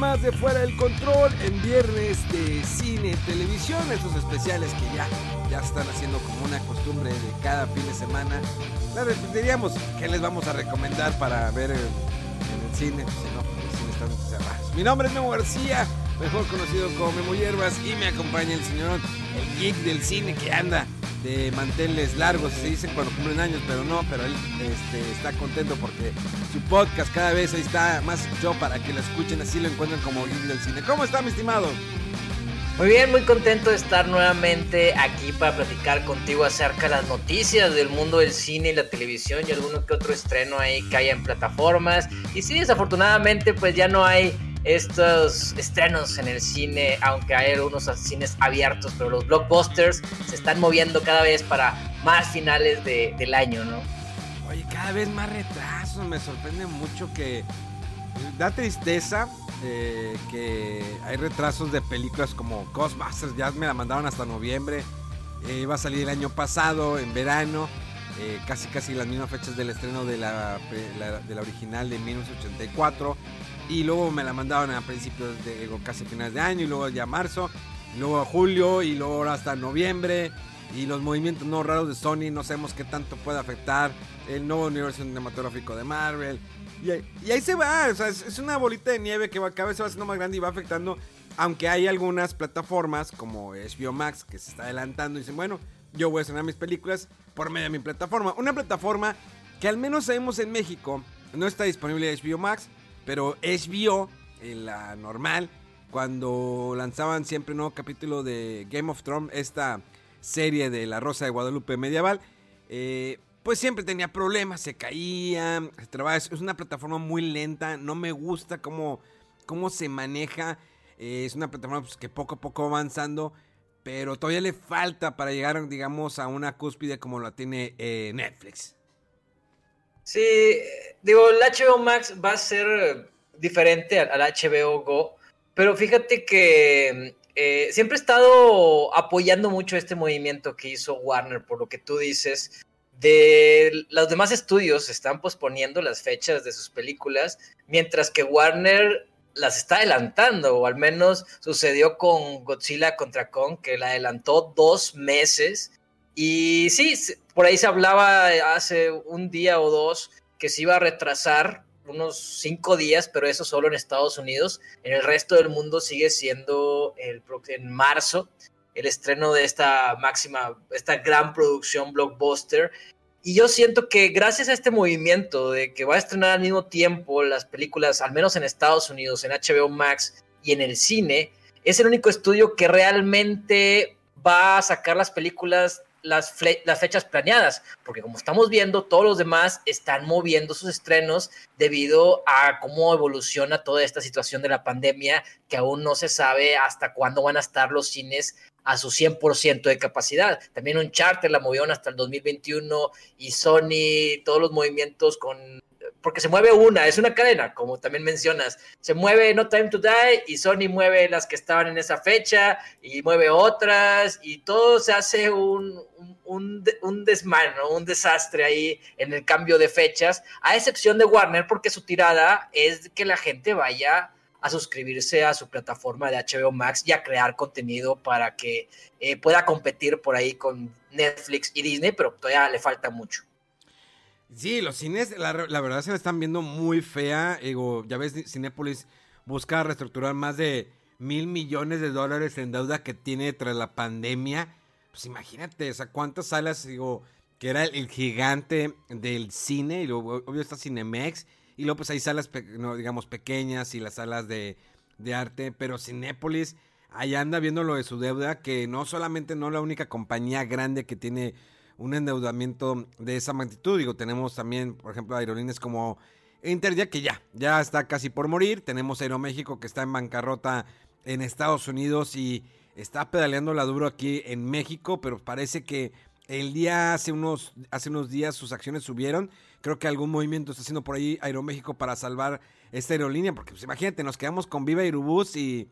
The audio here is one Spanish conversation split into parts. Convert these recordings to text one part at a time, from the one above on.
más de Fuera del Control en viernes de cine televisión, esos especiales que ya, ya están haciendo como una costumbre de cada fin de semana. La diríamos que les vamos a recomendar para ver en, el cine, si no, los cines están cerrados. Mi nombre es Memo García, mejor conocido como Memo Hierbas, y me acompaña el señor, el geek del cine que anda de manteles largos, se dicen cuando cumplen años, pero no, pero él este, está contento porque su podcast cada vez ahí está más yo para que lo escuchen, así lo encuentren como Geek del Cine. ¿Cómo está, mi estimado? Muy bien, muy contento de estar nuevamente aquí para platicar contigo acerca de las noticias del mundo del cine y la televisión y alguno que otro estreno ahí que haya en plataformas. Y sí, desafortunadamente, pues ya no hay estos estrenos en el cine, aunque hay algunos cines abiertos, pero los blockbusters se están moviendo cada vez para más finales de, del año, ¿no? Oye, cada vez más retrasos, me sorprende mucho que da tristeza eh, que hay retrasos de películas como Ghostbusters, ya me la mandaron hasta noviembre, eh, iba a salir el año pasado, en verano. Eh, casi casi las mismas fechas del estreno de la, de la original de 1984 y luego me la mandaron a principios de casi finales de año y luego ya marzo, y luego a julio y luego hasta noviembre y los movimientos no raros de Sony no sabemos qué tanto puede afectar el nuevo universo cinematográfico de Marvel. Y, ahí se va, o sea, es, una bolita de nieve que va, cada vez se va haciendo más grande y va afectando, aunque hay algunas plataformas como HBO Max que se está adelantando y dicen, bueno, yo voy a estrenar mis películas por medio de mi plataforma, una plataforma que al menos sabemos en México no está disponible HBO Max, pero HBO, en la normal, cuando lanzaban siempre un nuevo capítulo de Game of Thrones, esta serie de La Rosa de Guadalupe medieval, eh, pues siempre tenía problemas, se caía, se. Es una plataforma muy lenta, no me gusta cómo, cómo se maneja. Eh, es una plataforma pues, que poco a poco va avanzando, pero todavía le falta para llegar, digamos, a una cúspide como la tiene eh, Netflix. Sí, digo, el HBO Max va a ser diferente al, HBO Go, pero fíjate que eh, siempre he estado apoyando mucho este movimiento que hizo Warner, por lo que tú dices. De los demás estudios están posponiendo las fechas de sus películas, mientras que Warner las está adelantando, o al menos sucedió con Godzilla contra Kong, que la adelantó dos meses y sí, por ahí se hablaba hace un día o dos que se iba a retrasar unos cinco días, pero eso solo en Estados Unidos. En el resto del mundo sigue siendo el, en marzo el estreno de esta máxima, esta gran producción blockbuster. Y yo siento que gracias a este movimiento de que va a estrenar al mismo tiempo las películas, al menos en Estados Unidos, en HBO Max y en el cine, es el único estudio que realmente va a sacar las películas las, fechas planeadas, porque como estamos viendo, todos los demás están moviendo sus estrenos debido a cómo evoluciona toda esta situación de la pandemia, que aún no se sabe hasta cuándo van a estar los cines a su 100% de capacidad. También un charter la movieron hasta el 2021 y Sony, todos los movimientos con porque se mueve una, es una cadena, como también mencionas. Se mueve No Time to Die y Sony mueve las que estaban en esa fecha y mueve otras y todo se hace un, un, un un desastre ahí en el cambio de fechas, a excepción de Warner, porque su tirada es que la gente vaya a suscribirse a su plataforma de HBO Max y a crear contenido para que eh, pueda competir por ahí con Netflix y Disney, pero todavía le falta mucho. Sí, los cines, la, verdad se la están viendo muy fea. Digo, ya ves, Cinépolis busca reestructurar más de mil millones de dólares en deuda que tiene tras la pandemia. Pues imagínate, o sea, cuántas salas, digo, que era el, gigante del cine, y luego, obvio está Cinemex, y luego pues hay salas, no, digamos, pequeñas y las salas de, de arte, pero Cinépolis ahí anda viendo lo de su deuda, que no solamente no la única compañía grande que tiene un endeudamiento de esa magnitud, digo, tenemos también, por ejemplo, aerolíneas como Interjet, que ya, ya está casi por morir, tenemos Aeroméxico que está en bancarrota en Estados Unidos y está pedaleando la duro aquí en México, pero parece que el día hace unos, hace unos días sus acciones subieron. Creo que algún movimiento está haciendo por ahí Aeroméxico para salvar esta aerolínea, porque pues, imagínate, nos quedamos con Viva Aerobús y,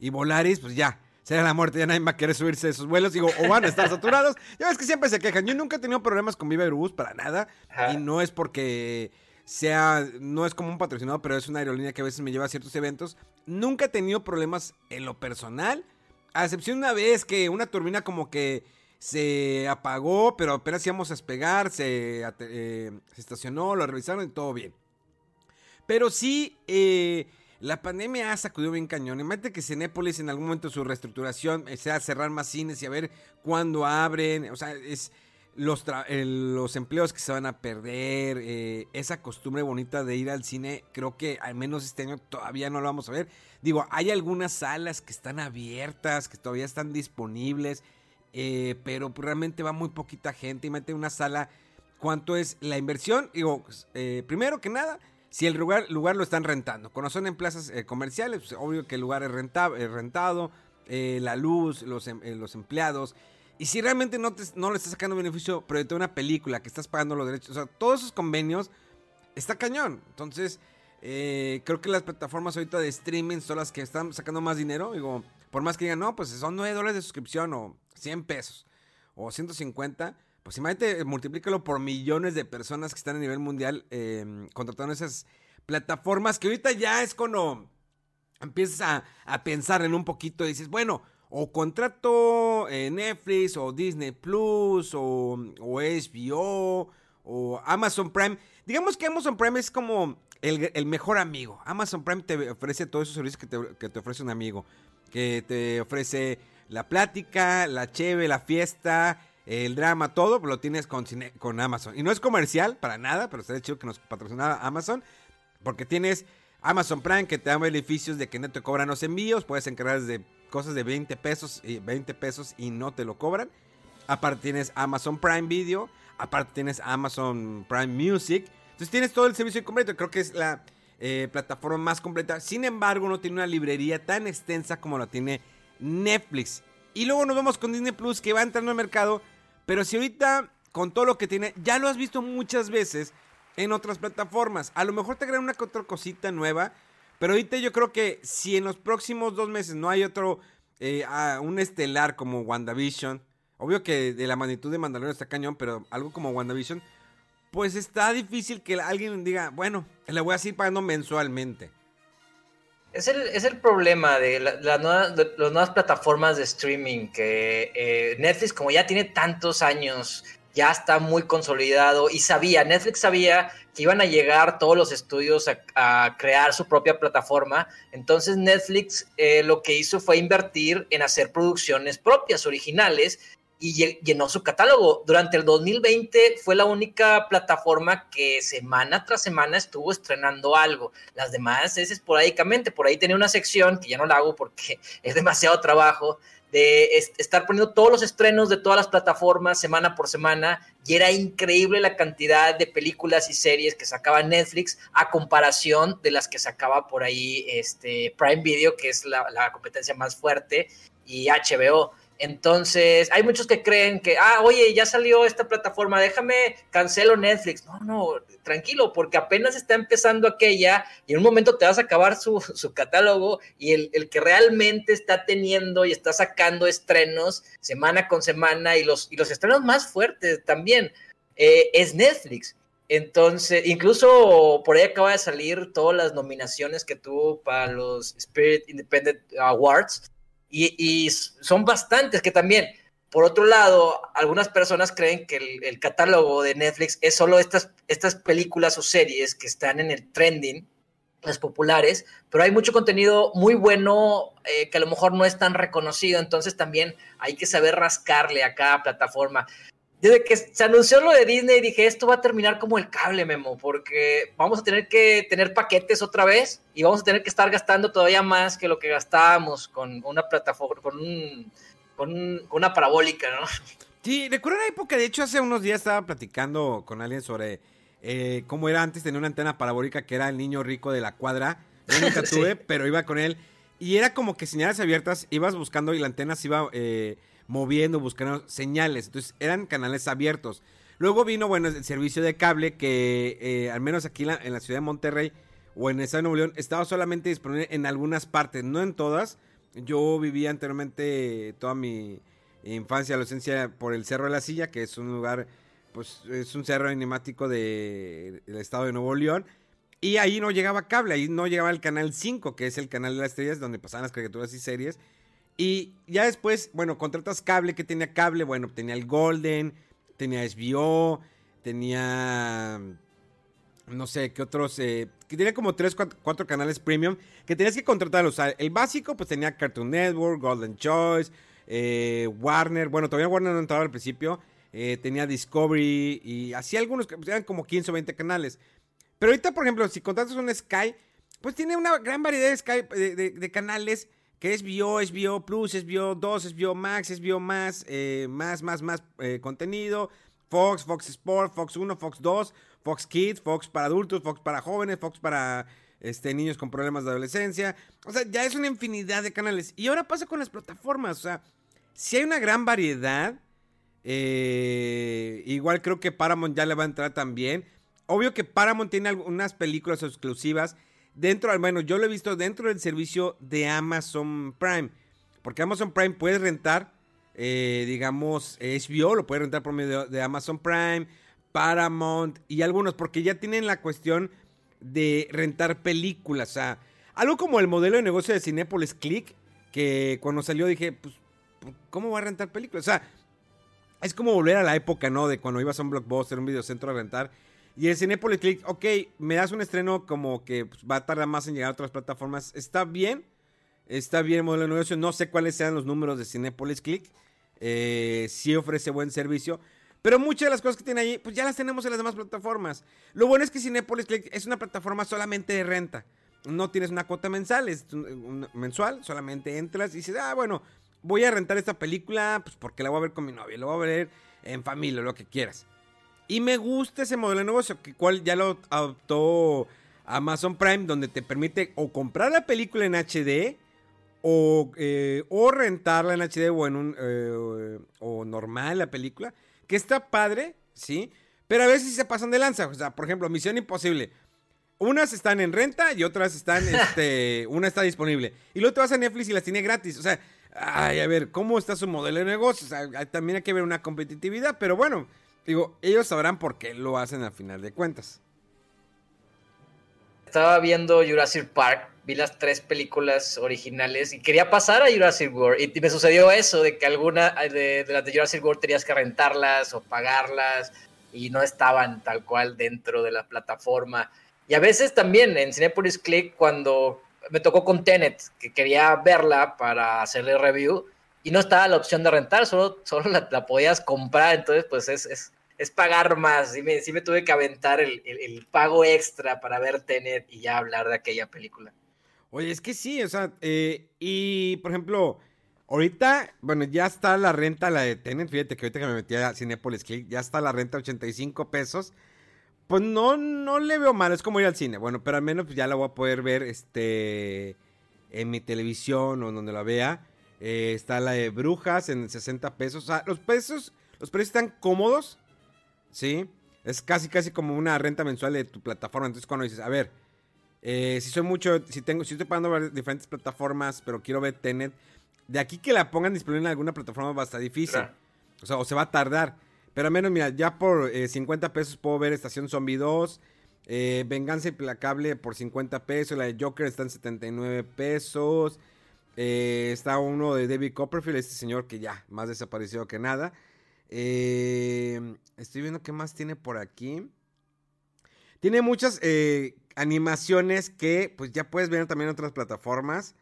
y Volaris, pues ya, será la muerte, ya nadie va a querer subirse de esos vuelos, digo, o van a estar saturados. Ya ves que siempre se quejan. Yo nunca he tenido problemas con Viva Aerobús para nada, y no es porque sea, no es como un patrocinado, pero es una aerolínea que a veces me lleva a ciertos eventos. Nunca he tenido problemas en lo personal, a excepción una vez que una turbina como que se apagó, pero apenas íbamos a despegar, se, eh, se estacionó, lo revisaron y todo bien. Pero sí, eh, la pandemia ha sacudido bien cañón. Imagínate que Cinépolis en algún momento su reestructuración eh, sea cerrar más cines y a ver cuándo abren. O sea, es los, los empleos que se van a perder, eh, esa costumbre bonita de ir al cine, creo que al menos este año todavía no lo vamos a ver. Digo, hay algunas salas que están abiertas, que todavía están disponibles, eh, pero pues realmente va muy poquita gente. Y mete una sala, ¿cuánto es la inversión? Digo, eh, primero que nada, si el lugar, lugar lo están rentando. Cuando son en plazas comerciales, pues, obvio que el lugar es, rentado, la luz, los, em, los empleados. Y si realmente no, te, no le estás sacando beneficio, pero una película que estás pagando los derechos, o sea, todos esos convenios, está cañón. Entonces, eh, creo que las plataformas ahorita de streaming son las que están sacando más dinero. Digo, por más que digan, no, pues son 9 dólares de suscripción o 100 pesos o 150. Pues imagínate, multiplícalo por millones de personas que están a nivel mundial eh, contratando esas plataformas que ahorita ya es cuando empiezas a, a pensar en un poquito y dices, bueno, o contrato eh, Netflix o Disney Plus o, o, HBO o Amazon Prime. Digamos que Amazon Prime es como el, mejor amigo. Amazon Prime te ofrece todos esos servicios que te, que te, ofrece un amigo. Que te ofrece la plática, la cheve, la fiesta, el drama, todo lo tienes con, con Amazon. Y no es comercial para nada, pero sería chido que nos patrocinara Amazon. Porque tienes Amazon Prime que te da beneficios de que no te cobran los envíos. Puedes encargar desde cosas de 20 pesos, y 20 pesos y no te lo cobran. Aparte tienes Amazon Prime Video, aparte tienes Amazon Prime Music. Entonces tienes todo el servicio completo. Creo que es la eh, plataforma más completa. Sin embargo, no tiene una librería tan extensa como la tiene Netflix. Y luego nos vemos con Disney Plus que va entrando al mercado. Pero si ahorita, con todo lo que tiene, ya lo has visto muchas veces en otras plataformas. A lo mejor te agregan una otra cosita nueva. Pero ahorita yo creo que si en los próximos dos meses no hay otro, eh, un estelar como WandaVision, obvio que de la magnitud de Mandalorian está cañón, pero algo como WandaVision, pues está difícil que alguien diga, bueno, le voy a seguir pagando mensualmente. Es el, es el problema de, las nuevas plataformas de streaming, que eh, Netflix como ya tiene tantos años ya está muy consolidado y sabía, Netflix sabía que iban a llegar todos los estudios a, crear su propia plataforma. Entonces Netflix eh, lo que hizo fue invertir en hacer producciones propias, originales, y llenó su catálogo. Durante el 2020 fue la única plataforma que semana tras semana estuvo estrenando algo. Las demás es esporádicamente. Por ahí tenía una sección que ya no la hago porque es demasiado trabajo de estar poniendo todos los estrenos de todas las plataformas semana por semana y era increíble la cantidad de películas y series que sacaba Netflix a comparación de las que sacaba por ahí este Prime Video, que es la, la competencia más fuerte, y HBO. Entonces, hay muchos que creen que, ah, oye, ya salió esta plataforma, déjame cancelo Netflix. No, no, tranquilo, porque apenas está empezando aquella y en un momento te vas a acabar su, catálogo y el, que realmente está teniendo y está sacando estrenos semana con semana y los, y los estrenos más fuertes también eh, es Netflix. Entonces, incluso por ahí acaba de salir todas las nominaciones que tuvo para los Spirit Independent Awards y, son bastantes que también Por otro lado, algunas personas creen que el, catálogo de Netflix es solo estas, estas películas o series que están en el trending, las populares, pero hay mucho contenido muy bueno eh, que a lo mejor no es tan reconocido, entonces también hay que saber rascarle a cada plataforma. Desde que se anunció lo de Disney dije, esto va a terminar como el cable, Memo, porque vamos a tener que tener paquetes otra vez y vamos a tener que estar gastando todavía más que lo que gastábamos con una plataforma, con, un, con, una parabólica, ¿no? Sí, recuerdo una época, de hecho hace unos días estaba platicando con alguien sobre eh, cómo era antes tener una antena parabólica que era el niño rico de la cuadra. Yo nunca tuve, pero iba con él. Y era como que señales abiertas, ibas buscando y la antena se iba eh, moviendo, buscando señales. Entonces eran canales abiertos. Luego vino, bueno, el servicio de cable que eh, al menos aquí en la, ciudad de Monterrey o en el estado de Nuevo León estaba solamente disponible en algunas partes, no en todas. Yo vivía anteriormente toda mi infancia, adolescencia por el Cerro de la Silla, que es un lugar pues es un cerro enigmático del estado de Nuevo León. Y ahí no llegaba cable, ahí no llegaba el canal 5, que es el canal de las estrellas, donde pasaban las caricaturas y series. Y ya después, bueno, contratas cable, que tenía cable? Bueno, tenía el Golden, tenía SBO, tenía... No sé, ¿qué otros? Eh, que tenía como 3, 4, canales premium que tenías que contratarlos. el básico, pues tenía Cartoon Network, Golden Choice, eh, Warner. Bueno, todavía Warner no entraba al principio. Eh, tenía Discovery y así algunos, pues, eran como 15 o 20 canales. Pero ahorita, por ejemplo, si contratas un Sky, pues tiene una gran variedad de, Sky, de, canales que es Bio, es Bio Plus, es Bio 2, es Bio Max, es Bio más, eh, más, más, más eh, contenido. Fox, Fox Sport, Fox 1, Fox 2, Fox Kids, Fox para adultos, Fox para jóvenes, Fox para este, niños con problemas de adolescencia. O sea, ya es una infinidad de canales. Y ahora pasa con las plataformas. O sea, si hay una gran variedad, eh, igual creo que Paramount ya le va a entrar también. Obvio que Paramount tiene algunas películas exclusivas dentro, al menos yo lo he visto dentro del servicio de Amazon Prime. Porque Amazon Prime puede rentar, eh, digamos, HBO, lo puede rentar por medio de Amazon Prime, Paramount y algunos, porque ya tienen la cuestión de rentar películas. O sea, algo como el modelo de negocio de Cinepolis Click, que cuando salió dije, pues, ¿cómo va a rentar películas? O sea, es como volver a la época, ¿no? De cuando ibas a un blockbuster, un videocentro a rentar. Y el Cinepolis Click, ok, me das un estreno como que pues, va a tardar más en llegar a otras plataformas. Está bien, está bien el modelo de negocio. No sé cuáles sean los números de Cinepolis Click. Eh, sí ofrece buen servicio. Pero muchas de las cosas que tiene ahí, pues ya las tenemos en las demás plataformas. Lo bueno es que Cinepolis Click es una plataforma solamente de renta. No tienes una cuota mensual, es mensual, solamente entras y dices, ah, bueno, voy a rentar esta película, pues porque la voy a ver con mi novia, la voy a ver en familia, lo que quieras. Y me gusta ese modelo de negocio, que cual ya lo adoptó Amazon Prime, donde te permite o comprar la película en HD o, eh, o rentarla en HD o en un eh, o normal la película, que está padre, sí, pero a veces se pasan de lanza, o sea, por ejemplo, Misión Imposible. Unas están en renta y otras están, este, una está disponible. Y luego te vas a Netflix y las tiene gratis. O sea, ay, a ver, ¿cómo está su modelo de negocio? también hay que ver una competitividad, pero bueno, digo, ellos sabrán por qué lo hacen al final de cuentas. Estaba viendo Jurassic Park, vi las tres películas originales y quería pasar a Jurassic World. Y me sucedió eso, de que alguna de, las de Jurassic World tenías que rentarlas o pagarlas y no estaban tal cual dentro de la plataforma. Y a veces también en Cinepolis Click, cuando me tocó con Tenet, que quería verla para hacerle review y no estaba la opción de rentar, solo, solo la, podías comprar, entonces pues es, es, pagar más. Sí me, sí me tuve que aventar el, pago extra para ver Tenet y ya hablar de aquella película. Oye, es que sí, o sea, eh, y por ejemplo, ahorita, bueno, ya está la renta, la de Tenet, fíjate que ahorita que me metí a Cinepolis Click, ya está la renta 85 pesos. Pues no, no le veo mal, es como ir al cine. Bueno, pero al menos pues, ya la voy a poder ver este en mi televisión o donde la vea. Eh, está la de Brujas en 60 pesos. O sea, los precios, los precios están cómodos. ¿Sí? Es casi, casi como una renta mensual de tu plataforma. Entonces, cuando dices, a ver, eh, si soy mucho, si tengo, si estoy pagando diferentes plataformas, pero quiero ver Tenet, de aquí que la pongan disponible en alguna plataforma va a estar difícil. O sea, o se va a tardar. Pero al menos, mira, ya por 50 eh, pesos puedo ver Estación Zombie 2. Eh, Venganza Implacable por 50 pesos. La de Joker está en 79 pesos. Eh, está uno de David Copperfield, este señor que ya más desapareció que nada. Eh, estoy viendo qué más tiene por aquí. Tiene muchas eh, animaciones que pues ya puedes ver también en otras plataformas.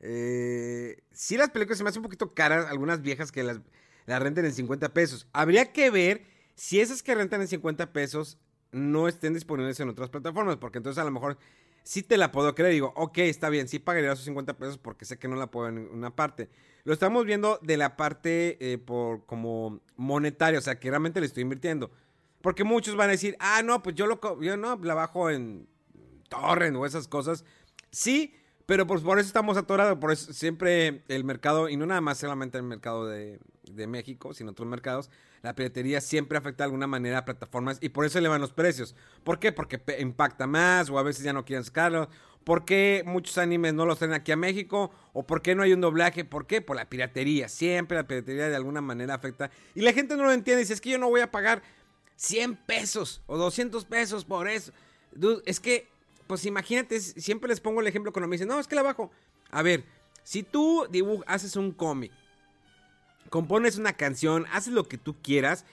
Sí, las películas se me hacen un poquito caras, algunas viejas que las, las renten en 50 pesos. Habría que ver si esas que rentan en 50 pesos no estén disponibles en otras plataformas, porque entonces a lo mejor sí te la puedo creer. Digo, ok, está bien, sí pagaría esos 50 pesos porque sé que no la puedo en una parte. Lo estamos viendo de la parte eh, por como monetaria, o sea, que realmente le estoy invirtiendo. Porque muchos van a decir, ah, no, pues yo, lo, yo no, la bajo en torrent o esas cosas. Sí, pero pues por eso estamos atorados, por eso siempre el mercado, y no nada más solamente el mercado de, de México, sino otros mercados, la piratería siempre afecta de alguna manera a plataformas y por eso elevan los precios. ¿Por qué? Porque impacta más o a veces ya no quieren sacarlo. ¿Por qué muchos animes no los traen aquí a México? ¿O por qué no hay un doblaje? ¿Por qué? Por la piratería. Siempre la piratería de alguna manera afecta. Y la gente no lo entiende. Dice, es que yo no voy a pagar 100 pesos o 200 pesos por eso. es que, pues imagínate, siempre les pongo el ejemplo cuando me dicen, no, es que la bajo. A ver, si tú dibujas, haces un cómic, compones una canción, haces lo que tú quieras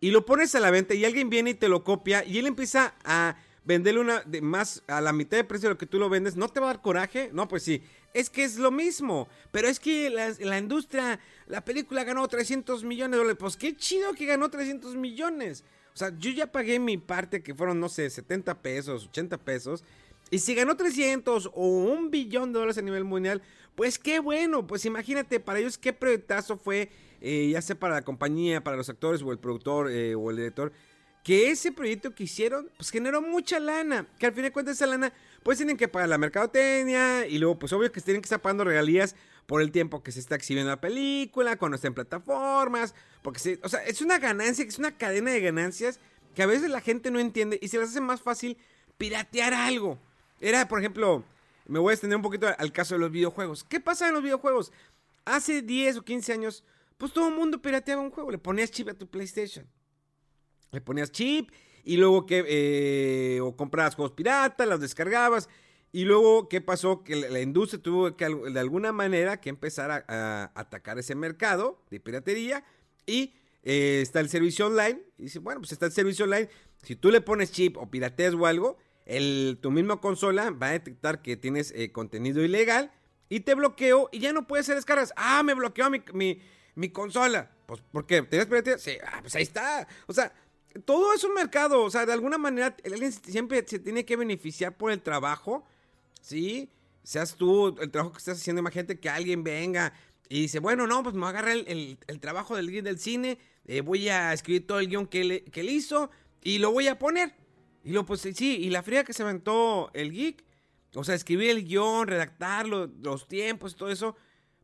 y lo pones a la venta y alguien viene y te lo copia y él empieza a venderle una de más a la mitad de precio de lo que tú lo vendes, ¿no te va a dar coraje? No, pues sí. Es que es lo mismo. Pero es que la, la industria, la película ganó 300 millones de dólares. Pues qué chido que ganó 300 millones. O sea, yo ya pagué mi parte, que fueron, no sé, 70 pesos, 80 pesos. Y si ganó 300 o un billón de dólares a nivel mundial, pues qué bueno. Pues imagínate, para ellos qué proyectazo fue, eh, ya sea para la compañía, para los actores o el productor eh, o el director. Que ese proyecto que hicieron, pues generó mucha lana. Que al fin de cuentas esa lana, pues tienen que pagar la mercadotecnia. Y luego, pues obvio que tienen que estar pagando regalías por el tiempo que se está exhibiendo la película, cuando está en plataformas, porque se, o sea, es una ganancia, es una cadena de ganancias que a veces la gente no entiende y se les hace más fácil piratear algo. Era, por ejemplo, me voy a extender un poquito al caso de los videojuegos. ¿Qué pasa en los videojuegos? Hace 10 o 15 años, pues todo el mundo pirateaba un juego, le ponías chip a tu PlayStation. Le ponías chip y luego que eh, o comprabas juegos piratas, los descargabas y luego, ¿qué pasó? Que la industria tuvo que de alguna manera que empezar a, atacar ese mercado de piratería y eh, está el servicio online. Y dice, bueno, pues está el servicio online. Si tú le pones chip o pirateas o algo, el, tu misma consola va a detectar que tienes eh, contenido ilegal y te bloqueo y ya no puedes hacer descargas. Ah, me bloqueó mi, mi, consola. Pues, ¿por qué? ¿Tienes piratería? Sí, ah, pues ahí está. O sea, todo es un mercado. O sea, de alguna manera, alguien siempre se tiene que beneficiar por el trabajo ¿sí? Seas tú, el trabajo que estás haciendo, imagínate que alguien venga y dice, bueno, no, pues me voy agarrar el, trabajo del guion del cine, eh, voy a escribir todo el guion que, que él hizo y lo voy a poner. Y luego, pues sí, y la fría que se aventó el geek, o sea, escribir el guion, redactarlo, los tiempos y todo eso,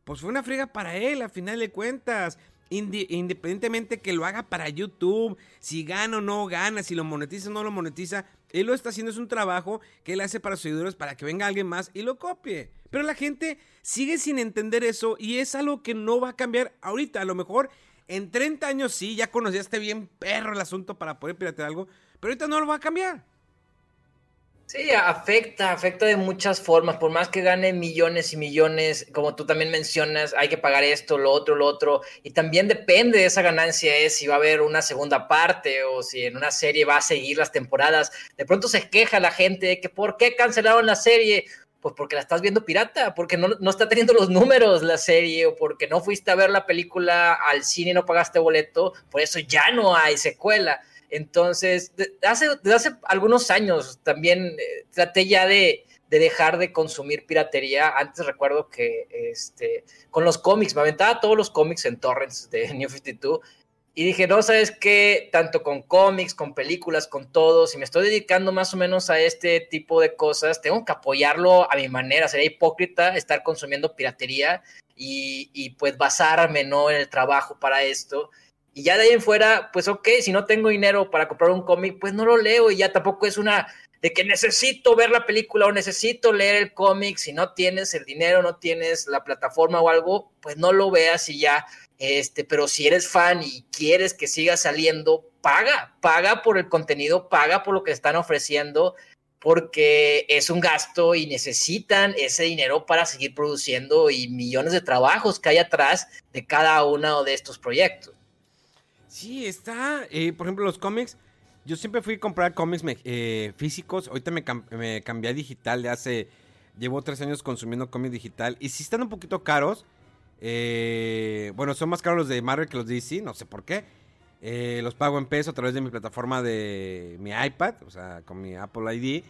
pues fue una friega para él, a final de cuentas. independientemente que lo haga para YouTube, si gana o no gana, si lo monetiza o no lo monetiza, él lo está haciendo, es un trabajo que él hace para sus seguidores para que venga alguien más y lo copie. Pero la gente sigue sin entender eso y es algo que no va a cambiar ahorita. A lo mejor en 30 años sí, ya conocíaste bien perro el asunto para poder piratear algo, pero ahorita no lo va a cambiar. Sí, afecta, afecta de muchas formas. Por más que gane millones y millones, como tú también mencionas, hay que pagar esto, lo otro, lo otro. Y también depende de esa ganancia, es si va a haber una segunda parte o si en una serie va a seguir las temporadas. De pronto se queja la gente de que ¿por qué cancelaron la serie? Pues porque la estás viendo pirata, porque no, no está teniendo los números la serie, o porque no fuiste a ver la película al cine y no pagaste boleto, por eso ya no hay secuela. Entonces, hace, desde hace algunos años también eh, traté ya de, dejar de consumir piratería. Antes recuerdo que este, con los cómics, me aventaba todos los cómics en torrents de New 52 y dije, no, sabes qué, tanto con cómics, con películas, con todo, si me estoy dedicando más o menos a este tipo de cosas, tengo que apoyarlo a mi manera. Sería hipócrita estar consumiendo piratería y, y pues basarme ¿no? en el trabajo para esto. Y ya de ahí en fuera, pues ok, si no tengo dinero para comprar un cómic, pues no lo leo y ya tampoco es una de que necesito ver la película o necesito leer el cómic. Si no tienes el dinero, no tienes la plataforma o algo, pues no lo veas y ya. Este, pero si eres fan y quieres que siga saliendo, paga, paga por el contenido, paga por lo que están ofreciendo. porque es un gasto y necesitan ese dinero para seguir produciendo y millones de trabajos que hay atrás de cada uno de estos proyectos. Sí, está, eh, por ejemplo, los cómics. Yo siempre fui a comprar cómics eh, físicos. Ahorita me, me, cambié a digital. De hace. Llevo tres años consumiendo cómics digital. Y si están un poquito caros. Eh, bueno, son más caros los de Marvel que los de DC. No sé por qué. los pago en peso a través de mi plataforma de mi iPad. O sea, con mi Apple ID.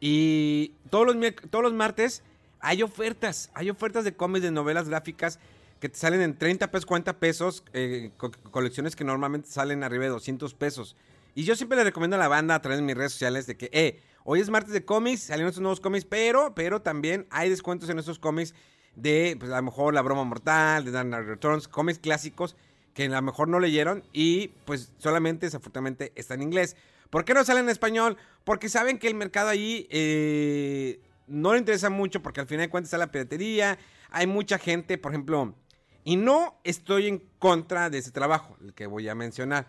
Y todos los, todos los martes hay ofertas. Hay ofertas de cómics, de novelas gráficas que te salen en 30 pesos, 40 pesos, eh, colecciones que normalmente salen arriba de 200 pesos. Y yo siempre le recomiendo a la banda a través de mis redes sociales de que, eh, hoy es martes de cómics, salieron estos nuevos cómics, pero, pero también hay descuentos en estos cómics de, pues a lo mejor La Broma Mortal, de Dark Returns, cómics clásicos que a lo mejor no leyeron y pues solamente desafortunadamente está en inglés. ¿Por qué no sale en español? Porque saben que el mercado ahí eh, no le interesa mucho porque al final de cuentas está la piratería. Hay mucha gente, por ejemplo, y no estoy en contra de ese trabajo, el que voy a mencionar.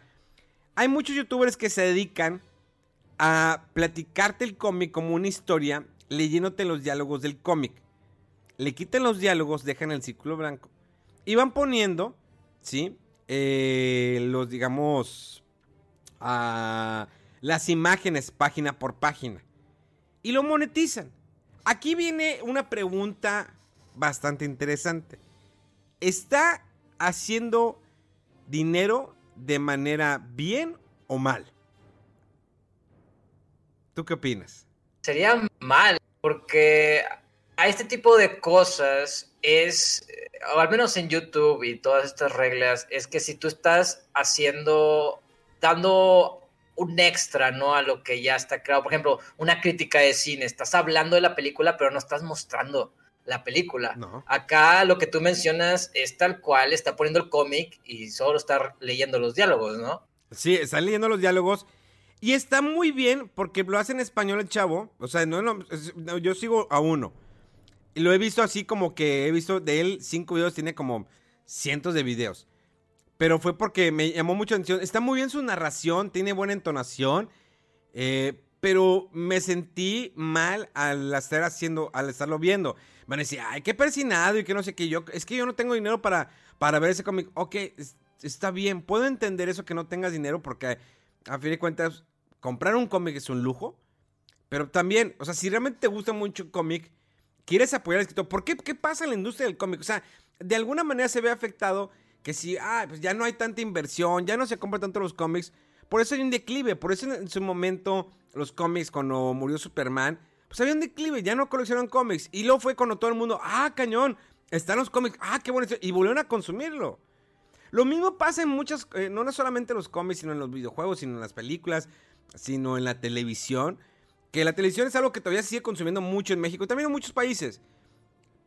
Hay muchos youtubers que se dedican a platicarte el cómic como una historia leyéndote los diálogos del cómic. Le quitan los diálogos, dejan el círculo blanco y van poniendo, ¿sí? Eh, los, digamos, las imágenes página por página. Y lo monetizan. Aquí viene una pregunta bastante interesante está haciendo dinero de manera bien o mal. ¿Tú qué opinas? Sería mal, porque a este tipo de cosas es, o al menos en YouTube y todas estas reglas, es que si tú estás haciendo, dando un extra, ¿no? A lo que ya está creado. Por ejemplo, una crítica de cine, estás hablando de la película, pero no estás mostrando la película. Acá lo que tú mencionas es tal cual, está poniendo el cómic y solo está leyendo los diálogos, ¿no? Sí, está leyendo los diálogos. Y está muy bien porque lo hace en español el chavo. O sea, no, yo sigo a uno. Y lo he visto así como que he visto de él cinco videos, tiene como cientos de videos. Pero fue porque me llamó mucho atención. Está muy bien su narración, tiene buena entonación. Eh, pero me sentí mal al estar haciendo, al estarlo viendo. Van a decir, ay, qué persinado y que no sé qué. Yo, es que yo no tengo dinero para, para ver ese cómic. Ok, está bien, puedo entender eso que no tengas dinero porque a fin de cuentas, comprar un cómic es un lujo. Pero también, o sea, si realmente te gusta mucho el cómic, quieres apoyar al escritor, ¿por qué, qué pasa en la industria del cómic? O sea, de alguna manera se ve afectado que si, ah, pues ya no hay tanta inversión, ya no se compran tanto los cómics. Por eso hay un declive, por eso en su momento los cómics cuando murió Superman, pues había un declive, ya no coleccionan cómics. Y luego fue cuando todo el mundo, ah, cañón, están los cómics, ah, qué bueno, y volvieron a consumirlo. Lo mismo pasa en muchas, eh, no solamente en los cómics, sino en los videojuegos, sino en las películas, sino en la televisión. Que la televisión es algo que todavía sigue consumiendo mucho en México, también en muchos países.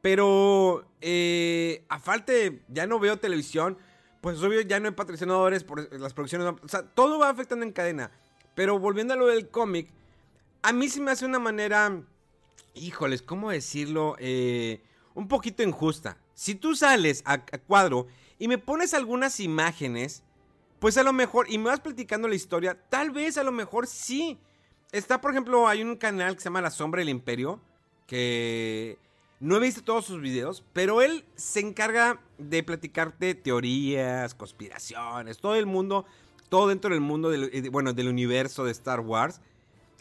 Pero eh, a falta de, ya no veo televisión, pues obvio ya no hay patrocinadores por las producciones, o sea, todo va afectando en cadena. Pero volviendo a lo del cómic, a mí sí me hace una manera, híjoles, ¿cómo decirlo? Eh, un poquito injusta. Si tú sales a, cuadro y me pones algunas imágenes, pues a lo mejor, y me vas platicando la historia, tal vez a lo mejor sí. Está, por ejemplo, hay un canal que se llama La Sombra del Imperio, que no he visto todos sus videos, pero él se encarga de platicarte teorías, conspiraciones, todo el mundo todo dentro del mundo, del, eh, bueno, del universo de Star Wars.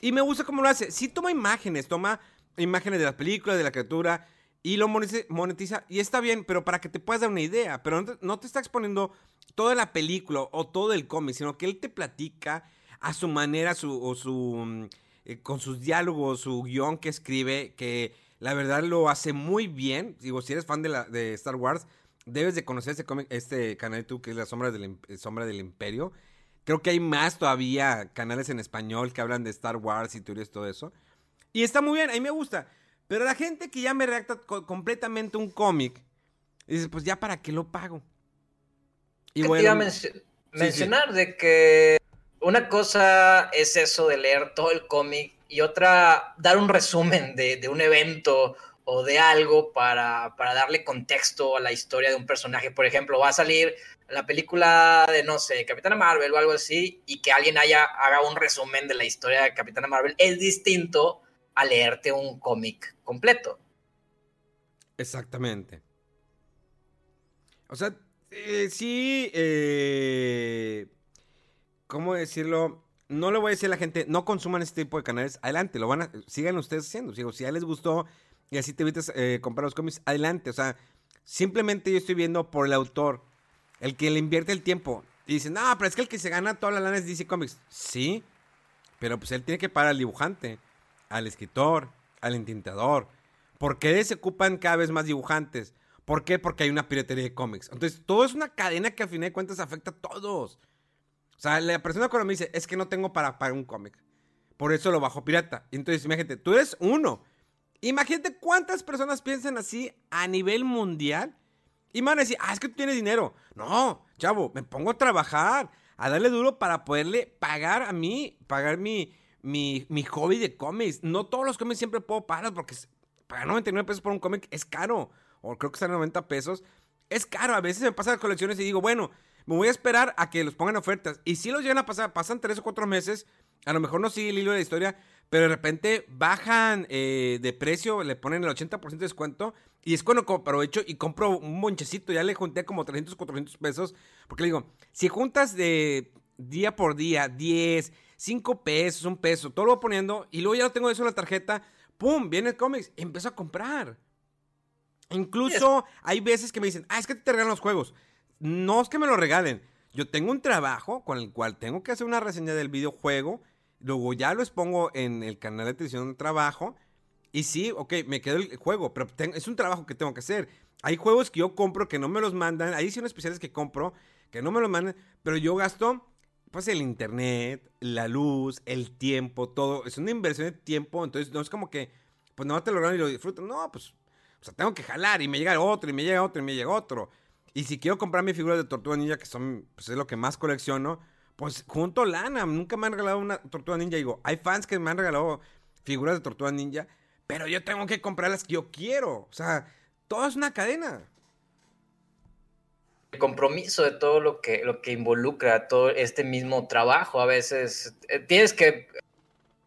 Y me gusta cómo lo hace. Sí toma imágenes, toma imágenes de la película, de la criatura, y lo monetiza. Y está bien, pero para que te puedas dar una idea. Pero no te, está exponiendo toda la película o todo el cómic, sino que él te platica a su manera, su, o su, mm, eh, con sus diálogos, su guion que escribe, que la verdad lo hace muy bien. Digo, si eres fan de, la, de Star Wars, debes de conocer este, este canal de YouTube que es La Sombra del, Sombra del Imperio. Creo que hay más todavía canales en español que hablan de Star Wars y teorías, todo eso. Y está muy bien, a mí me gusta. Pero la gente que ya me reacta completamente un cómic, dice, pues ya para qué lo pago. Y bueno, mencionar de que una cosa es eso de leer todo el cómic y otra dar un resumen de, de un evento o de algo para, para, darle contexto a la historia de un personaje. Por ejemplo, va a salir la película de, no sé, Capitana Marvel o algo así, y que alguien haya, haga un resumen de la historia de Capitana Marvel, es distinto a leerte un cómic completo. Exactamente. O sea, eh, sí, eh, ¿cómo decirlo? No le voy a decir a la gente, no consuman este tipo de canales, adelante, lo van a, sigan ustedes haciendo. Si ya les gustó y así te evitas eh, comprar los cómics, adelante. O sea, simplemente yo estoy viendo por el autor, el que le invierte el tiempo. Y dicen, no, pero es que el que se gana toda la lana es DC Comics. Sí, pero pues él tiene que pagar al dibujante, al escritor, al entintador. ¿Por qué se ocupan cada vez más dibujantes? ¿Por qué? Porque hay una piratería de cómics. Entonces, todo es una cadena que al final de cuentas afecta a todos. O sea, la persona cuando me dice, es que no tengo para pagar un cómic. Por eso lo bajo pirata. Entonces, imagínate, tú eres uno. Imagínate cuántas personas piensan así a nivel mundial. Y van a decir, ah, es que tú tienes dinero. No, chavo, me pongo a trabajar, a darle duro para poderle pagar a mí, pagar mi, mi, mi hobby de cómics. No todos los cómics siempre puedo pagar porque pagar 99 pesos por un cómic es caro o creo que están 90 pesos, es caro. A veces me pasan las colecciones y digo, bueno, me voy a esperar a que los pongan ofertas. Y si los llegan a pasar, pasan 3 o 4 meses, a lo mejor no sigue el hilo de la historia, pero de repente bajan eh, de precio, le ponen el 80% de descuento. Y es cuando aprovecho y compro un monchecito. Ya le junté como 300, 400 pesos. Porque le digo, si juntas de día por día 10, 5 pesos, un peso, todo lo voy poniendo. Y luego ya lo tengo eso en la tarjeta. ¡Pum! Viene el cómics. Empiezo a comprar. Incluso hay veces que me dicen, ah, es que te regalan los juegos. No es que me lo regalen. Yo tengo un trabajo con el cual tengo que hacer una reseña del videojuego. Luego ya lo expongo en el canal de televisión de trabajo. Y sí, ok, me quedo el juego, pero es un trabajo que tengo que hacer. Hay juegos que yo compro que no me los mandan. Hay ediciones especiales que compro que no me los mandan. Pero yo gasto, pues, el internet, la luz, el tiempo, todo. Es una inversión de tiempo. Entonces, no es como que, pues, no te lo dan y lo disfruto. No, pues, o sea, tengo que jalar y me llega otro y me llega otro y me llega otro. Y si quiero comprar mis figuras de Tortuga Ninja, que son, pues es lo que más colecciono, pues junto lana. Nunca me han regalado una Tortuga Ninja. Digo, hay fans que me han regalado figuras de Tortuga Ninja, pero yo tengo que comprar las que yo quiero. O sea, todo es una cadena. El compromiso de todo lo que, lo que involucra todo este mismo trabajo. A veces eh, tienes que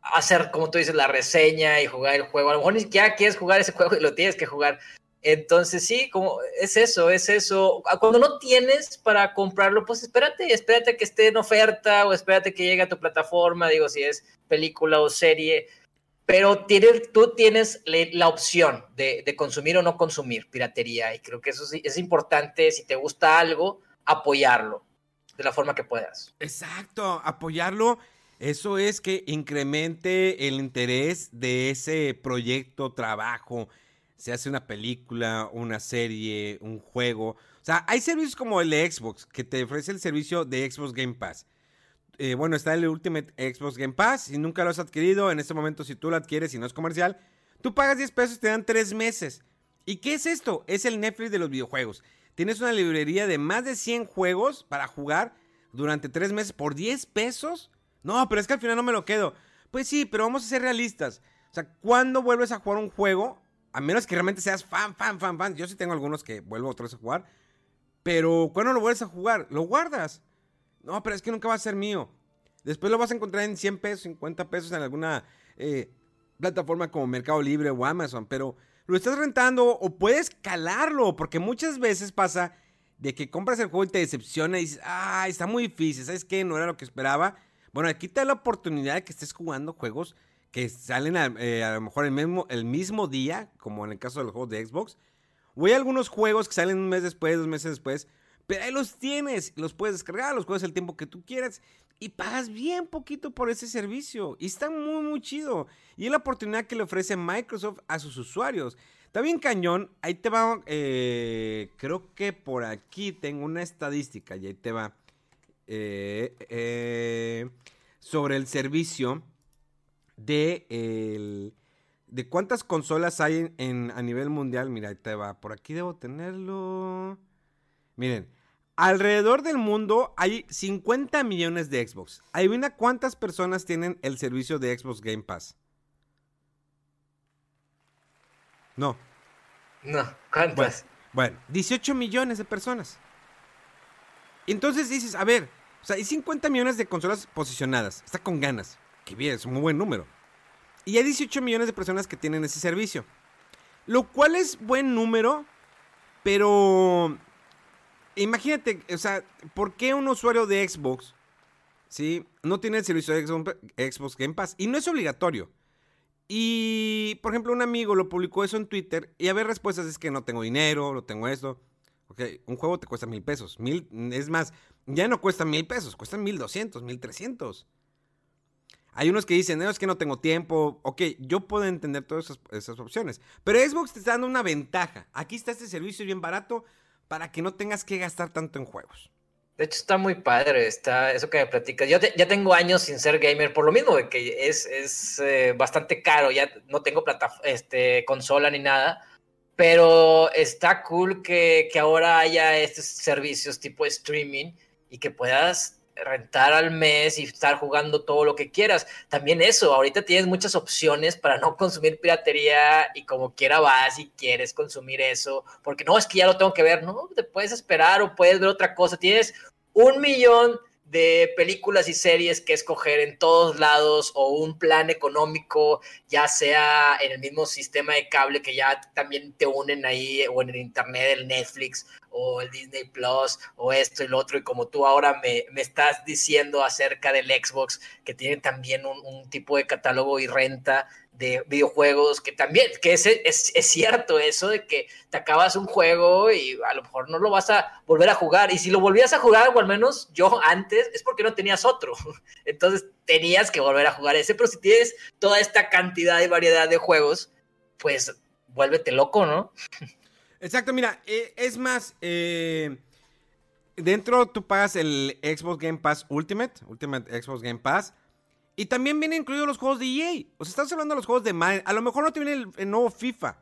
hacer, como tú dices, la reseña y jugar el juego. A lo ni siquiera quieres jugar ese juego y lo tienes que jugar. Entonces sí, como es eso, es eso. Ah, cuando no tienes para comprarlo, pues espérate, espérate que esté en oferta o espérate que llegue a tu plataforma, digo, si es película o serie. Pero tienes, tú tienes la opción de, de, consumir o no consumir piratería y creo que eso es importante, si te gusta algo, apoyarlo de la forma que puedas. Exacto, apoyarlo eso es que incremente el interés de ese proyecto, trabajo. Se hace una película, una serie, un juego. O sea, hay servicios como el de Xbox, que te ofrece el servicio de Xbox Game Pass. Eh, bueno, está el Ultimate Xbox Game Pass. Si nunca lo has adquirido, en este momento, si tú lo adquieres y no es comercial, tú pagas 10 pesos y te dan 3 meses. ¿Y qué es esto? Es el Netflix de los videojuegos. Tienes una librería de más de 100 juegos para jugar durante 3 meses por 10 pesos. No, pero es que al final no me lo quedo. Pues sí, pero vamos a ser realistas. O sea, ¿cuándo vuelves a jugar un juego? A menos que realmente seas fan, fan, fan, fan. Yo sí tengo algunos que vuelvo otra vez a jugar. Pero ¿cuándo lo vuelves a jugar? Lo guardas. No, pero es que nunca va a ser mío. Después lo vas a encontrar en 100 pesos, 50 pesos en alguna eh, plataforma como Mercado Libre o Amazon. Pero lo estás rentando o puedes calarlo. Porque muchas veces pasa de que compras el juego y te decepciona y dices, ah, está muy difícil. ¿Sabes qué? No era lo que esperaba. Bueno, aquí te da la oportunidad de que estés jugando juegos que salen a, eh, a, lo mejor el mismo, el mismo día, como en el caso de los juegos de Xbox. O hay algunos juegos que salen un mes después, dos meses después, pero ahí los tienes, los puedes descargar, los juegas el tiempo que tú quieras y pagas bien poquito por ese servicio. Y está muy, muy chido. Y es la oportunidad que le ofrece Microsoft a sus usuarios. Está bien cañón, ahí te va, eh, creo que por aquí tengo una estadística y ahí te va. Eh, sobre el servicio de, de cuántas consolas hay en, a nivel mundial. Mira, ahí te va. Por aquí debo tenerlo. Miren, alrededor del mundo hay 50 millones de Xbox. Adivina cuántas personas tienen el servicio de Xbox Game Pass. No. No, ¿cuántas? Bueno, bueno 18 millones de personas. Entonces dices, a ver, o sea, hay 50 millones de consolas posicionadas. Está con ganas. Que bien, es un muy buen número. Y hay 18 millones de personas que tienen ese servicio. Lo cual es buen número, pero imagínate, o sea, ¿por qué un usuario de Xbox, ¿sí? No tiene el servicio de Xbox Game Pass. Y no es obligatorio. Y, por ejemplo, un amigo lo publicó eso en Twitter y a ver respuestas es que no tengo dinero, no tengo esto. Ok, un juego te cuesta mil pesos. Mil, es más, ya no cuesta mil pesos, cuesta mil doscientos, mil trescientos. Hay unos que dicen, no, es que no tengo tiempo. Ok, yo puedo entender todas esas, opciones. Pero Xbox te está dando una ventaja. Aquí está este servicio bien barato para que no tengas que gastar tanto en juegos. De hecho, está muy padre, está eso que me platicas. Yo ya tengo años sin ser gamer, por lo mismo de que es, es eh, bastante caro, ya no tengo plata, este, consola ni nada, pero está cool que, que ahora haya estos servicios tipo streaming y que puedas rentar al mes y estar jugando todo lo que quieras. También eso, ahorita tienes muchas opciones para no consumir piratería y como quiera vas y quieres consumir eso, porque no, es que ya lo tengo que ver, no, te puedes esperar o puedes ver otra cosa. Tienes un millón de películas y series que escoger en todos lados o un plan económico, ya sea en el mismo sistema de cable que ya también te unen ahí o en el internet, el Netflix o el Disney Plus o esto y lo otro. Y como tú ahora me, me estás diciendo acerca del Xbox, que tiene también un, un tipo de catálogo y renta de videojuegos, que también, que es, es, cierto eso de que te acabas un juego y a lo mejor no lo vas a volver a jugar. Y si lo volvías a jugar, o al menos yo antes, es porque no tenías otro. Entonces tenías que volver a jugar ese. Pero si tienes toda esta cantidad y variedad de juegos, pues vuélvete loco, ¿no? Exacto, mira, eh, es más, eh, dentro tú pagas el Xbox Game Pass Ultimate, Ultimate Xbox Game Pass y también vienen incluidos los juegos de EA. O sea, estás hablando de los juegos de Madden. A lo mejor no te viene el, nuevo FIFA.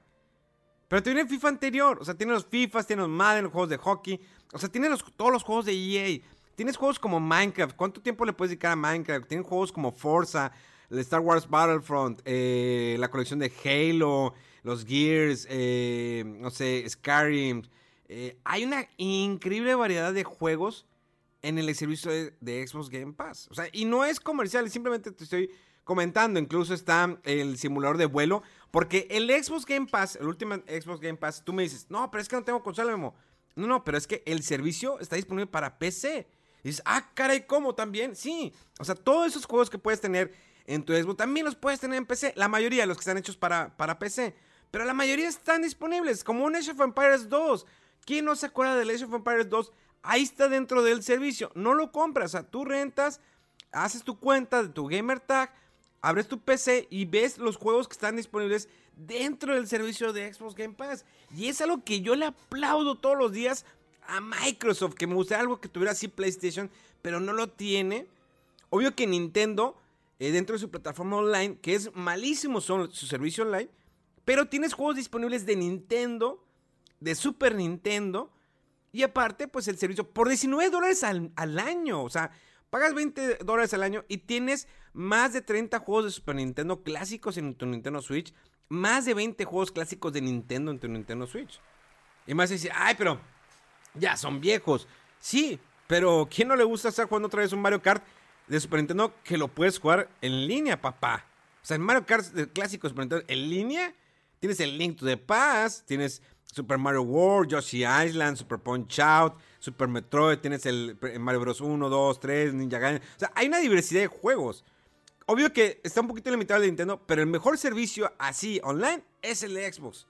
Pero te viene el FIFA anterior. O sea, tiene los FIFAs, tiene los Madden, los juegos de hockey. O sea, tiene todos los juegos de EA. Tienes juegos como Minecraft. ¿Cuánto tiempo le puedes dedicar a Minecraft? Tienes juegos como Forza, el Star Wars Battlefront, eh, la colección de Halo, los Gears, eh, no sé, Skyrim. Eh, hay una increíble variedad de juegos en el servicio de, Xbox Game Pass. O sea, y no es comercial, simplemente te estoy comentando. Incluso está el simulador de vuelo. Porque el Xbox Game Pass, el último Xbox Game Pass, tú me dices, no, pero es que no tengo consola, Memo. No, no, pero es que el servicio está disponible para PC. Y dices, ah, caray, ¿cómo también? Sí. O sea, todos esos juegos que puedes tener en tu Xbox también los puedes tener en PC. La mayoría los que están hechos para, para PC. Pero la mayoría están disponibles, como un Age of Empires 2. ¿Quién no se acuerda del Age of Empires 2? Ahí está dentro del servicio. No lo compras, o sea, tú rentas, haces tu cuenta de tu gamer tag, abres tu PC y ves los juegos que están disponibles dentro del servicio de Xbox Game Pass. Y es algo que yo le aplaudo todos los días a Microsoft, que me gustaría algo que tuviera así PlayStation, pero no lo tiene. Obvio que Nintendo, eh, dentro de su plataforma online, que es malísimo su servicio online, pero tienes juegos disponibles de Nintendo, de Super Nintendo, y aparte, pues el servicio por 19 dólares al, año. O sea, pagas 20 dólares al año y tienes más de 30 juegos de Super Nintendo clásicos en tu Nintendo Switch. Más de 20 juegos clásicos de Nintendo en tu Nintendo Switch. Y más decir, ay, pero ya son viejos. Sí, pero ¿quién no le gusta estar jugando otra vez un Mario Kart de Super Nintendo que lo puedes jugar en línea, papá? O sea, en Mario Kart clásicos Super Nintendo en línea, tienes el Link to the Past, tienes Super Mario World, Yoshi Island, Super Punch Out, Super Metroid, tienes el Mario Bros. 1, 2, 3, Ninja Gaiden. O sea, hay una diversidad de juegos. Obvio que está un poquito limitado el Nintendo, pero el mejor servicio así online es el de Xbox.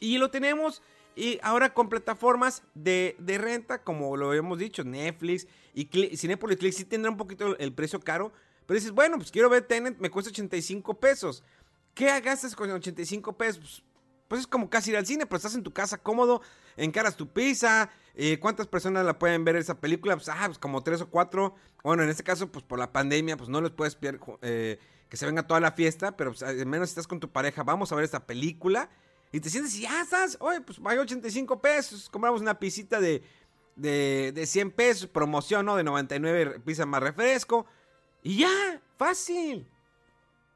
Y lo tenemos y ahora con plataformas de, renta, como lo habíamos dicho, Netflix y Cinepolis Click sí tendrá un poquito el precio caro. Pero dices, bueno, pues quiero ver Tenet, me cuesta 85 pesos. ¿Qué gastas con 85 pesos? Pues es como casi ir al cine, pero estás en tu casa cómodo, encaras tu pizza. Eh, ¿Cuántas personas la pueden ver esa película? Pues, ah, pues como tres o cuatro. Bueno, en este caso, pues por la pandemia, pues no les puedes pedir eh, que se venga toda la fiesta, pero pues, al menos si estás con tu pareja, vamos a ver esta película. Y te sientes y ya estás, oye, pues hay 85 pesos, compramos una pisita de, de, de 100 pesos, promoción, ¿no? De 99 pizza más refresco. Y ya, fácil.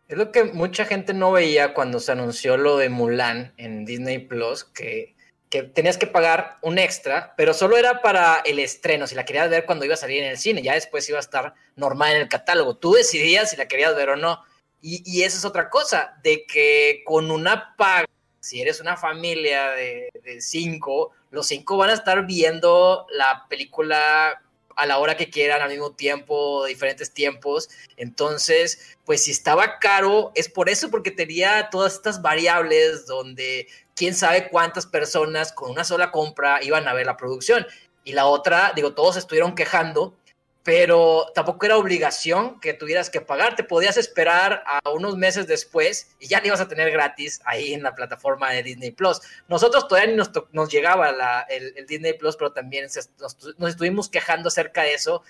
Es lo que mucha gente no veía cuando se anunció lo de Mulan en Disney Plus, que, que, tenías que pagar un extra, pero solo era para el estreno, si la querías ver cuando iba a salir en el cine, ya después iba a estar normal en el catálogo. Tú decidías si la querías ver o no. Y, y esa es otra cosa, de que con una paga, si eres una familia de, de cinco, los cinco van a estar viendo la película a la hora que quieran, al mismo tiempo, diferentes tiempos. Entonces, pues si estaba caro, es por eso, porque tenía todas estas variables donde quién sabe cuántas personas con una sola compra iban a ver la producción. Y la otra, digo, todos estuvieron quejando pero tampoco era obligación que tuvieras que pagar, te podías esperar a unos meses después y ya le ibas a tener gratis ahí en la plataforma de Disney Plus. Nosotros todavía ni nos, llegaba el, Disney Plus, pero también nos, nos, estuvimos quejando acerca de eso,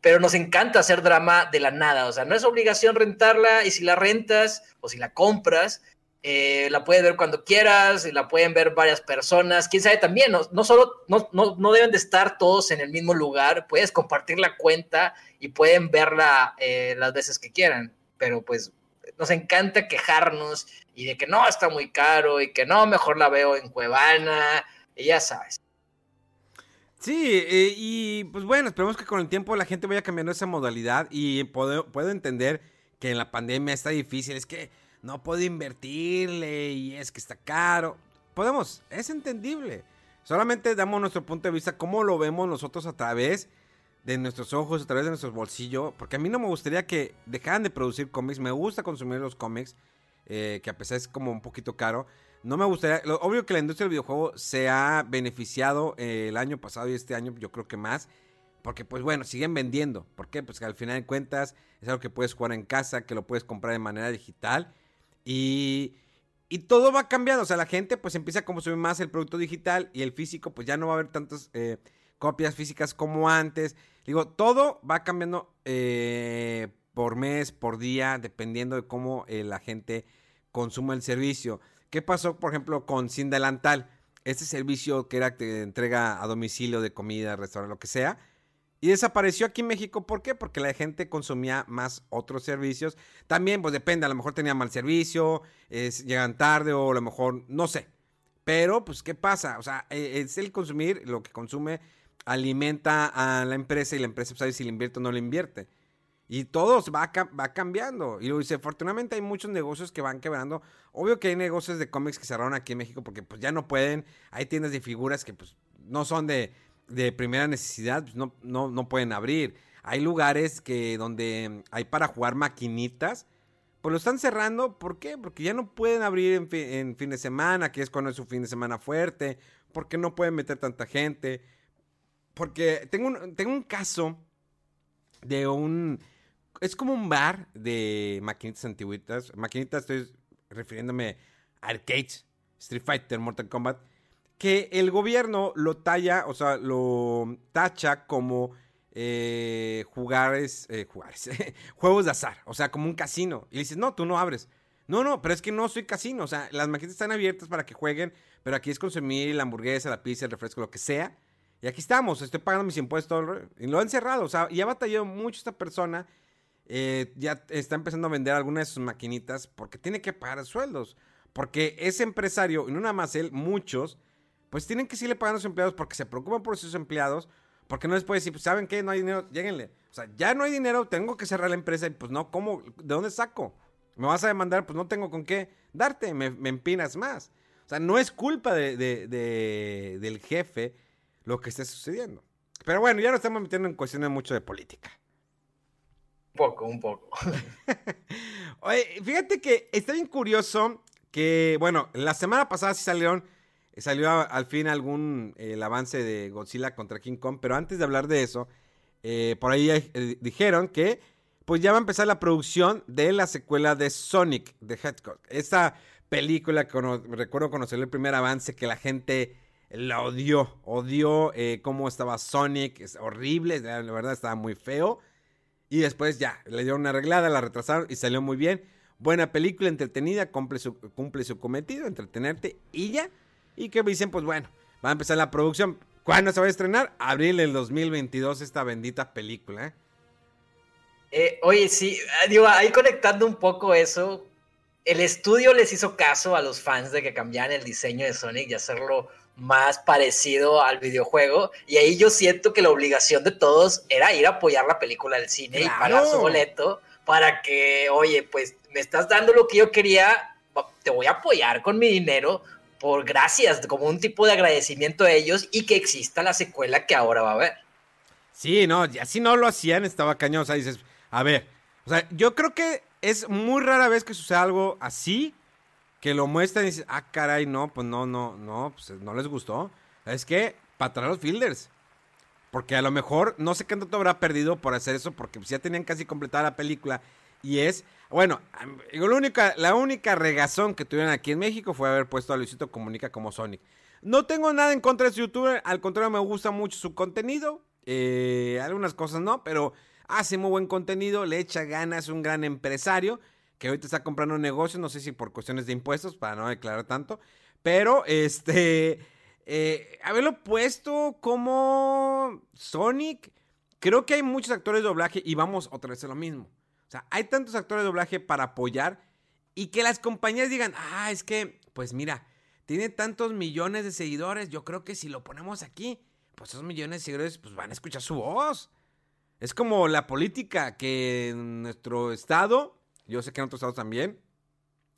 pero nos encanta hacer drama de la nada, o sea, no es obligación rentarla y si la rentas o si la compras, eh, la puedes ver cuando quieras, y la pueden ver varias personas, quién sabe también, no, no solo, no, no, no, deben de estar todos en el mismo lugar, puedes compartir la cuenta y pueden verla eh, las veces que quieran, pero pues nos encanta quejarnos y de que no, está muy caro y que no, mejor la veo en Cuevana, y ya sabes. Sí, eh, y pues bueno, esperemos que con el tiempo la gente vaya cambiando esa modalidad y puedo, puedo entender que en la pandemia está difícil, es que no puedo invertirle y es que está caro. Podemos, es entendible. Solamente damos nuestro punto de vista, cómo lo vemos nosotros a través de nuestros ojos, a través de nuestros bolsillos. Porque a mí no me gustaría que dejaran de producir cómics. Me gusta consumir los cómics, eh, que a pesar es como un poquito caro. No me gustaría, lo, obvio que la industria del videojuego se ha beneficiado eh, el año pasado y este año, yo creo que más. Porque, pues bueno, siguen vendiendo. ¿Por qué? Pues que al final de cuentas es algo que puedes jugar en casa, que lo puedes comprar de manera digital. Y, todo va cambiando. O sea, la gente pues empieza a consumir más el producto digital y el físico, pues ya no va a haber tantas eh, copias físicas como antes. Digo, todo va cambiando eh, por mes, por día, dependiendo de cómo eh, la gente consuma el servicio. ¿Qué pasó, por ejemplo, con Sin Delantal? Este servicio que era que entrega a domicilio de comida, restaurante, lo que sea y desapareció aquí en México, ¿por qué? Porque la gente consumía más otros servicios. También, pues depende, a lo mejor tenía mal servicio, llegan tarde o a lo mejor, no sé. Pero, pues, ¿qué pasa? O sea, e, es el consumir, lo que consume alimenta a la empresa y la empresa sabe si le invierte o no le invierte. Y todo va, va cambiando. Y lo dice, afortunadamente hay muchos negocios que van quebrando. Obvio que hay negocios de cómics que cerraron aquí en México porque pues ya no pueden. Hay tiendas de figuras que pues no son de de primera necesidad pues, no, no, no pueden abrir. Hay lugares que donde hay para jugar maquinitas, pues lo están cerrando. ¿Por qué? Porque ya no pueden abrir en, fin de semana, que es cuando es su fin de semana fuerte. Porque no pueden meter tanta gente. Porque tengo un, tengo un caso de un... Es como un bar de maquinitas antiguitas. Maquinitas estoy refiriéndome a arcades, Street Fighter, Mortal Kombat que el gobierno lo talla, o sea, lo tacha como eh, jugares, eh, jugares juegos de azar, o sea, como un casino. Y dices, no, tú no abres. No, no, pero es que no soy casino, o sea, las maquinitas están abiertas para que jueguen, pero aquí es consumir la hamburguesa, la pizza, el refresco, lo que sea. Y aquí estamos, estoy pagando mis impuestos y lo han cerrado, o sea, y ha batallado mucho esta persona. Eh, ya está empezando a vender algunas de sus maquinitas porque tiene que pagar sueldos. Porque ese empresario, y no nada más él, muchos, pues tienen que seguirle pagando a sus empleados porque se preocupan por sus empleados, porque no les puede decir, pues, ¿saben qué? No hay dinero, lléguenle. O sea, ya no hay dinero, tengo que cerrar la empresa y pues no, ¿cómo? ¿De dónde saco? ¿Me vas a demandar? Pues no tengo con qué darte, me, empinas más. O sea, no es culpa de, del jefe lo que esté sucediendo. Pero bueno, ya nos estamos metiendo en cuestiones mucho de política. Un poco, un poco. Oye, fíjate que está bien curioso que, bueno, la semana pasada sí salieron salió al fin algún el avance de Godzilla contra King Kong, pero antes de hablar de eso, eh, por ahí eh, dijeron que pues ya va a empezar la producción de la secuela de Sonic de Hedgehog. Esta película que recuerdo conocer el primer avance que la gente la odió, odió eh, cómo estaba Sonic, es horrible, la verdad estaba muy feo. Y después ya, le dieron una arreglada, la retrasaron y salió muy bien. Buena película, entretenida, cumple su, cumple su cometido, entretenerte y ya. Y que dicen, pues bueno, va a empezar la producción. ¿Cuándo se va a estrenar? Abril del 2022 esta bendita película. ¿eh? Eh, oye, sí, ah, digo, ahí conectando un poco eso, el estudio les hizo caso a los fans de que cambiaran el diseño de Sonic y hacerlo más parecido al videojuego. Y ahí yo siento que la obligación de todos era ir a apoyar la película del cine y pagar su boleto para que, oye, pues me estás dando lo que yo quería, te voy a apoyar con mi dinero por gracias, como un tipo de agradecimiento a ellos y que exista la secuela que ahora va a haber. Sí, no, ya si no lo hacían estaba cañón, o sea, dices, a ver, o sea, yo creo que es muy rara vez que suceda algo así, que lo muestran y dices, ah, caray, no, pues no, no, no, pues no les gustó. Es que, para traer los fielders. Porque a lo mejor no sé qué tanto habrá perdido por hacer eso, porque ya tenían casi completada la película. Y es, bueno, la única, regazón que tuvieron aquí en México fue haber puesto a Luisito Comunica como Sonic. No tengo nada en contra de ese youtuber, al contrario, me gusta mucho su contenido. Eh, algunas cosas no, pero hace muy buen contenido, le echa ganas, es un gran empresario que ahorita está comprando negocios, no sé si por cuestiones de impuestos, para no declarar tanto, pero este eh, haberlo puesto como Sonic, creo que hay muchos actores de doblaje y vamos otra vez a lo mismo. O sea, hay tantos actores de doblaje para apoyar y que las compañías digan, ah, es que, pues mira, tiene tantos millones de seguidores, yo creo que si lo ponemos aquí, pues esos millones de seguidores pues van a escuchar su voz. Es como la política que en nuestro estado, yo sé que en otros estados también,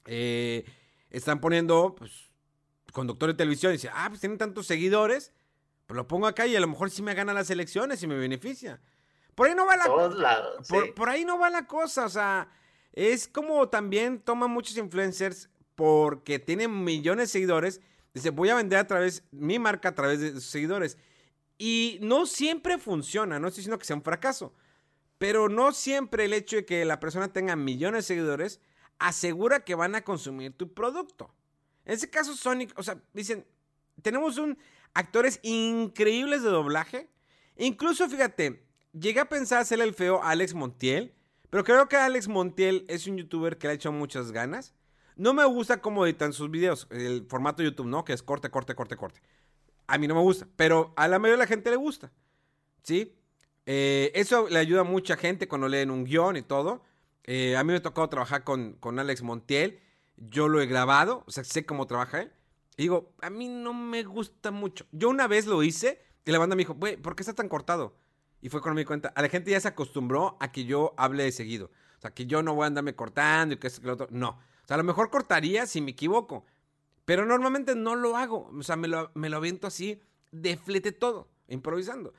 eh, están poniendo pues, de televisión y dice, ah, pues tienen tantos seguidores, pues lo pongo acá y a lo mejor sí me gana las elecciones y me beneficia. Por ahí no va la por, por, ahí no va la cosa, o sea, es como también toman muchos influencers porque tienen millones de seguidores, dice, voy a vender a través mi marca a través de sus seguidores. Y no siempre funciona, no estoy diciendo que sea un fracaso, pero no siempre el hecho de que la persona tenga millones de seguidores asegura que van a consumir tu producto. En ese caso, Sonic, o sea, dicen, tenemos un actores increíbles de doblaje. Incluso, fíjate, llegué a pensar hacerle el feo a Alex Montiel, pero creo que Alex Montiel es un youtuber que le ha hecho muchas ganas. No me gusta cómo editan sus videos, el formato YouTube, ¿no? Que es corte, corte, corte, corte. A mí no me gusta, pero a la mayoría de la gente le gusta. ¿Sí? Eh, eso le ayuda a mucha gente cuando leen un guion y todo. Eh, a mí me ha tocado trabajar con, con Alex Montiel yo lo he grabado, o sea, sé cómo trabaja él. Y digo, a mí no me gusta mucho. Yo una vez lo hice y la banda me dijo, güey, ¿por qué está tan cortado? Y fue me di cuenta, a la gente ya se acostumbró a que yo hable de seguido. O sea, que yo no voy a andarme cortando y que esto que lo otro. No. O sea, a lo mejor cortaría si me equivoco. Pero normalmente no lo hago. O sea, me lo, me lo aviento así, de flete todo, improvisando.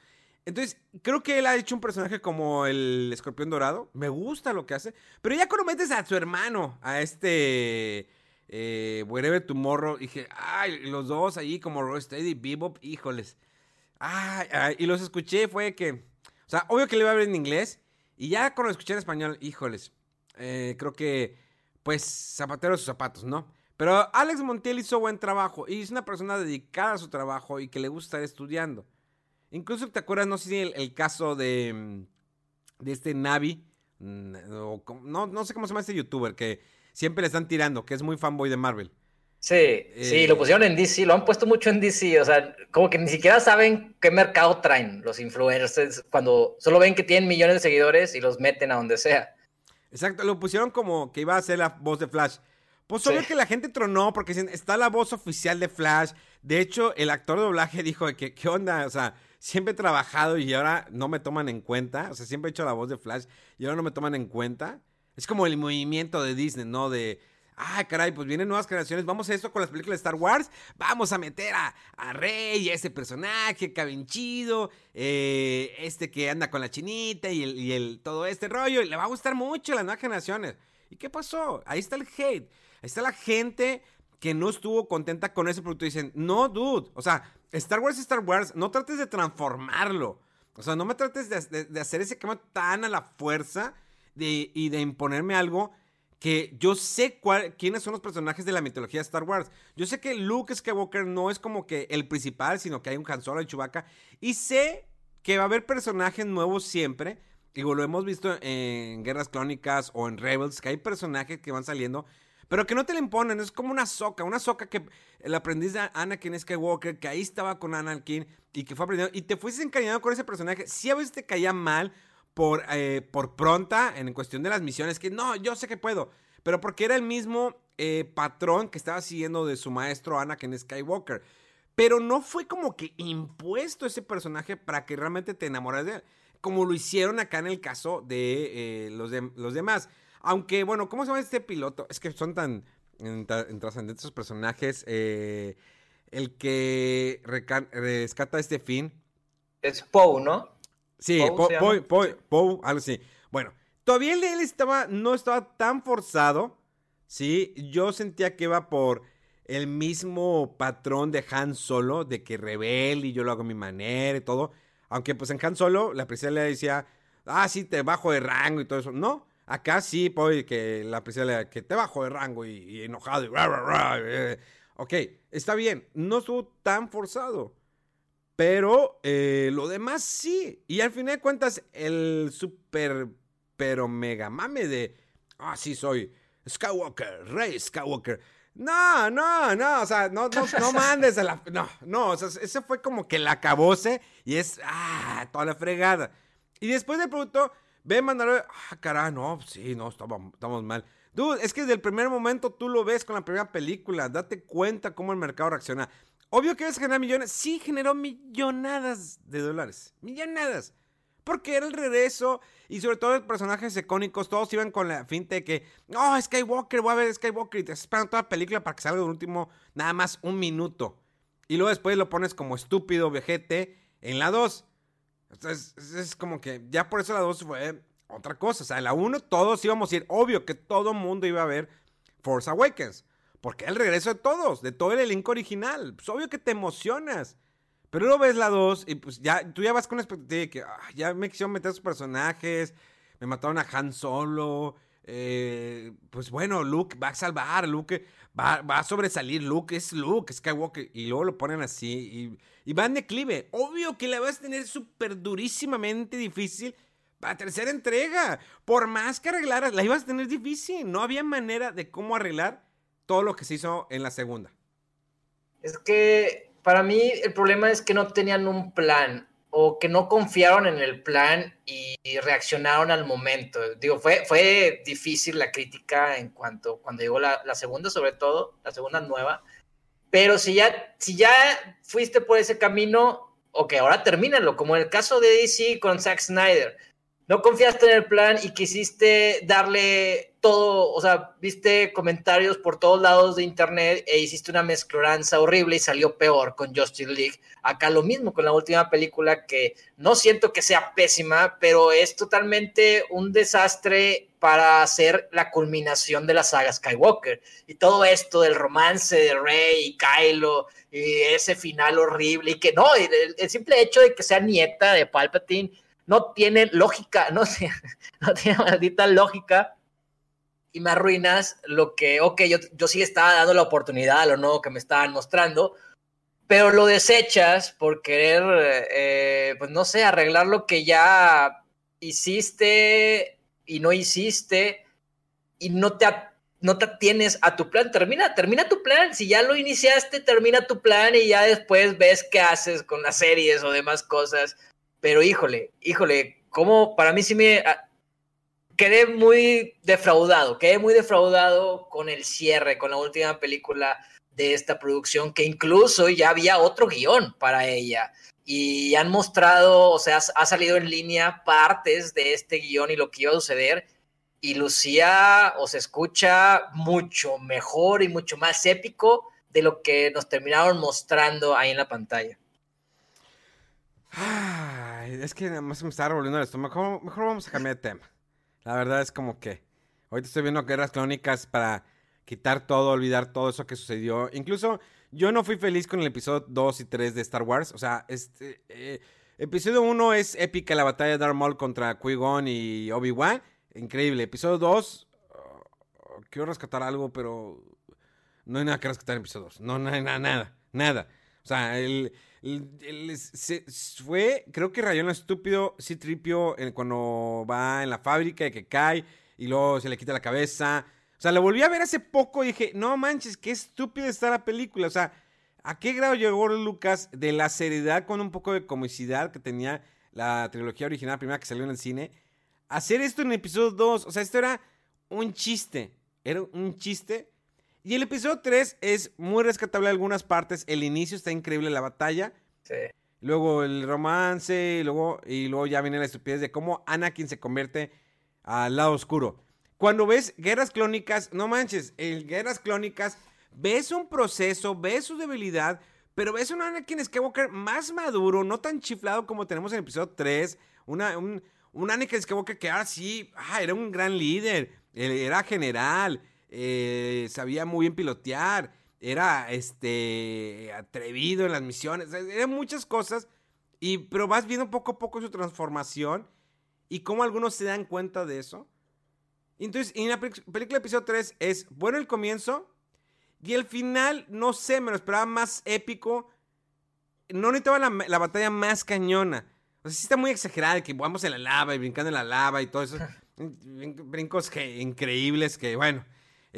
Entonces, creo que él ha hecho un personaje como el escorpión dorado. Me gusta lo que hace. Pero ya cuando metes a su hermano, a este. Eh, Wherever Tomorrow, dije, ay, los dos ahí como Roysteady y Bebop, híjoles. Ay, ay, y los escuché, fue que. O sea, obvio que le iba a ver en inglés. Y ya cuando escuché en español, híjoles. Eh, creo que, pues, zapatero de sus zapatos, ¿no? Pero Alex Montiel hizo buen trabajo. Y es una persona dedicada a su trabajo y que le gusta estar estudiando. Incluso te acuerdas, no sé si el, caso de, mm, de este Navi, mm, no, no sé cómo se llama este youtuber, que siempre le están tirando, que es muy fanboy de Marvel. Sí, sí, lo eh, pusieron en DC, lo han puesto mucho en DC, o sea, como que ni siquiera saben qué mercado traen los influencers cuando solo ven que tienen millones de seguidores y los meten a donde sea. Exacto, lo pusieron como que iba a ser la voz de Flash. Pues obvio que la gente tronó porque está la voz oficial de Flash. De hecho, el actor de doblaje dijo que, ¿qué onda? O sea, siempre he trabajado y ahora no me toman en cuenta. O sea, siempre he hecho la voz de Flash y ahora no me toman en cuenta. Es como el movimiento de Disney, ¿no? De, ah, caray, pues vienen nuevas creaciones. Vamos a esto con las películas de Star Wars. Vamos a meter a, a Rey, a ese personaje, cabinchido, eh, este que anda con la chinita y, el, y el, todo este rollo. Y le va a gustar mucho las nuevas generaciones. ¿Y qué pasó? Ahí está el hate. Ahí está la gente que no estuvo contenta con ese producto. Dicen, no, dude. O sea, Star Wars Star Wars. No trates de transformarlo. O sea, no me trates de, hacer ese cambio tan a la fuerza y de imponerme algo que yo sé quiénes son los personajes de la mitología de Star Wars. Yo sé que Luke Skywalker no es como que el principal, sino que hay un Han Solo y Chewbacca. Y sé que va a haber personajes nuevos siempre. Digo, lo hemos visto en Guerras Clónicas o en Rebels, que hay personajes que van saliendo pero que no te la imponen, es como una soca, una soca que el aprendiz de Anakin Skywalker, que ahí estaba con Anakin y que fue aprendiendo, y te fuiste encariñado con ese personaje. Si a veces te caía mal por, eh, por pronta en cuestión de las misiones, que no, yo sé que puedo, pero porque era el mismo eh, patrón que estaba siguiendo de su maestro Anakin Skywalker. Pero no fue como que impuesto ese personaje para que realmente te enamoras de él. como lo hicieron acá en el caso de, eh, los, los demás. Aunque, bueno, ¿cómo se llama este piloto? Es que son tan trascendentes los personajes. El que rescata este fin. Es Poe, ¿no? Sí, Poe, Poe, algo así. Bueno, todavía él, estaba, no estaba tan forzado, ¿sí? Yo sentía que iba por el mismo patrón de Han Solo, de que rebelde y yo lo hago a mi manera y todo. Aunque pues en Han Solo la princesa le decía, ah, sí, te bajo de rango y todo eso. No, acá sí, Poe, que la princesa le que te bajo de rango y, enojado y... Eh, ok, está bien, no estuvo tan forzado. Pero eh, lo demás sí. Y al final de cuentas, el super, pero mega mame de, ah, sí, soy Skywalker, Rey Skywalker. No, no, no, o sea, no, no, no mandes a la... No, no, o sea, ese fue como que la acabose y es, ah, toda la fregada. Y después de pronto, ve mandar, ah, caray, no, sí, no, estamos, estamos mal. Dude, es que desde el primer momento tú lo ves con la primera película. Date cuenta cómo el mercado reacciona. Obvio que ves generar millones. Sí, generó millonadas de dólares. Millonadas. Porque era el regreso. Y sobre todo personajes icónicos. Todos iban con la finta de que. Oh, Skywalker, voy a ver Skywalker. Y te esperan toda la película para que salga el último. Nada más un minuto. Y luego después lo pones como estúpido vejete en la 2. Entonces, es como que ya por eso la 2 fue otra cosa. O sea, en la 1 todos íbamos a ir. Obvio que todo mundo iba a ver Force Awakens. Porque el regreso de todos, de todo el elenco original. Pues obvio que te emocionas. Pero luego ves la 2 y pues ya, tú ya vas con la expectativa de que ah, ya me quisieron meter a sus personajes. Me mataron a Han Solo. Eh, pues bueno, Luke va a salvar. Luke va, a sobresalir. Luke es Luke, Skywalker. Y luego lo ponen así. Y, y va en declive. Obvio que la vas a tener súper durísimamente difícil la tercera entrega. Por más que arreglaras, la ibas a tener difícil. No había manera de cómo arreglar todo lo que se hizo en la segunda. Es que para mí el problema es que no tenían un plan o que no confiaron en el plan y, reaccionaron al momento. Digo, fue, fue difícil la crítica en cuanto cuando llegó la, la segunda, sobre todo, la segunda nueva. Pero si ya, si ya fuiste por ese camino, ok, ahora termínalo, como en el caso de DC con Zack Snyder no confiaste en el plan y quisiste darle todo, o sea, viste comentarios por todos lados de internet e hiciste una mezcloranza horrible y salió peor con Justice League. Acá lo mismo con la última película que no siento que sea pésima, pero es totalmente un desastre para hacer la culminación de la saga Skywalker. Y todo esto del romance de Rey y Kylo y ese final horrible y que no, el simple hecho de que sea nieta de Palpatine no tiene lógica, no, no tiene maldita lógica. Y me arruinas lo que, ok, yo, yo sí estaba dando la oportunidad a lo nuevo que me estaban mostrando, pero lo desechas por querer, eh, pues no sé, arreglar lo que ya hiciste y no hiciste y no te, no te atienes a tu plan. Termina, termina tu plan. Si ya lo iniciaste, termina tu plan y ya después ves qué haces con las series o demás cosas. Pero híjole, híjole, como para mí sí me ah, quedé muy defraudado, quedé muy defraudado con el cierre, con la última película de esta producción, que incluso ya había otro guion para ella. Y han mostrado, o sea, ha salido en línea partes de este guion y lo que iba a suceder. Y lucía o se escucha mucho mejor y mucho más épico de lo que nos terminaron mostrando ahí en la pantalla. Es que nada más me está revolviendo el estómago. Mejor, vamos a cambiar de tema. La verdad es como que ahorita estoy viendo guerras crónicas para quitar todo, olvidar todo eso que sucedió. Incluso yo no fui feliz con el episodio 2 y 3 de Star Wars. O sea, este eh, episodio 1 es épica la batalla de Darth Maul contra Qui-Gon y Obi-Wan. Increíble. Episodio 2 quiero rescatar algo, pero no hay nada que rescatar en episodio 2. No, no hay nada, nada, nada. O sea, el, se, fue, creo que rayó en estúpido Citripio cuando va en la fábrica y que cae y luego se le quita la cabeza. O sea, lo volví a ver hace poco y dije, no manches, qué estúpida está la película. O sea, ¿a qué grado llegó Lucas de la seriedad con un poco de comicidad que tenía la trilogía original, primera que salió en el cine? Hacer esto en el episodio 2, o sea, esto era un chiste. Era un chiste y el episodio 3 es muy rescatable en algunas partes. El inicio está increíble, la batalla. Sí. luego el romance, y luego, y luego ya viene la estupidez de cómo Anakin se convierte al lado oscuro. Cuando ves Guerras Clónicas, no manches, en Guerras Clónicas ves un proceso, ves su debilidad, pero ves un Anakin Skywalker más maduro, no tan chiflado como tenemos en el episodio 3, una, un, un Anakin Skywalker que ahora sí, ah, era un gran líder, era general, eh, sabía muy bien pilotear, era este atrevido en las misiones, eran muchas cosas, y, pero vas viendo poco a poco su transformación y cómo algunos se dan cuenta de eso. Entonces, en la película episodio 3 es bueno el comienzo y el final, no sé, me lo esperaba más épico. No necesitaba la, la batalla más cañona. O sea, sí está muy exagerada, que vamos en la lava y brincando en la lava y todo eso. Brincos que, increíbles que, bueno.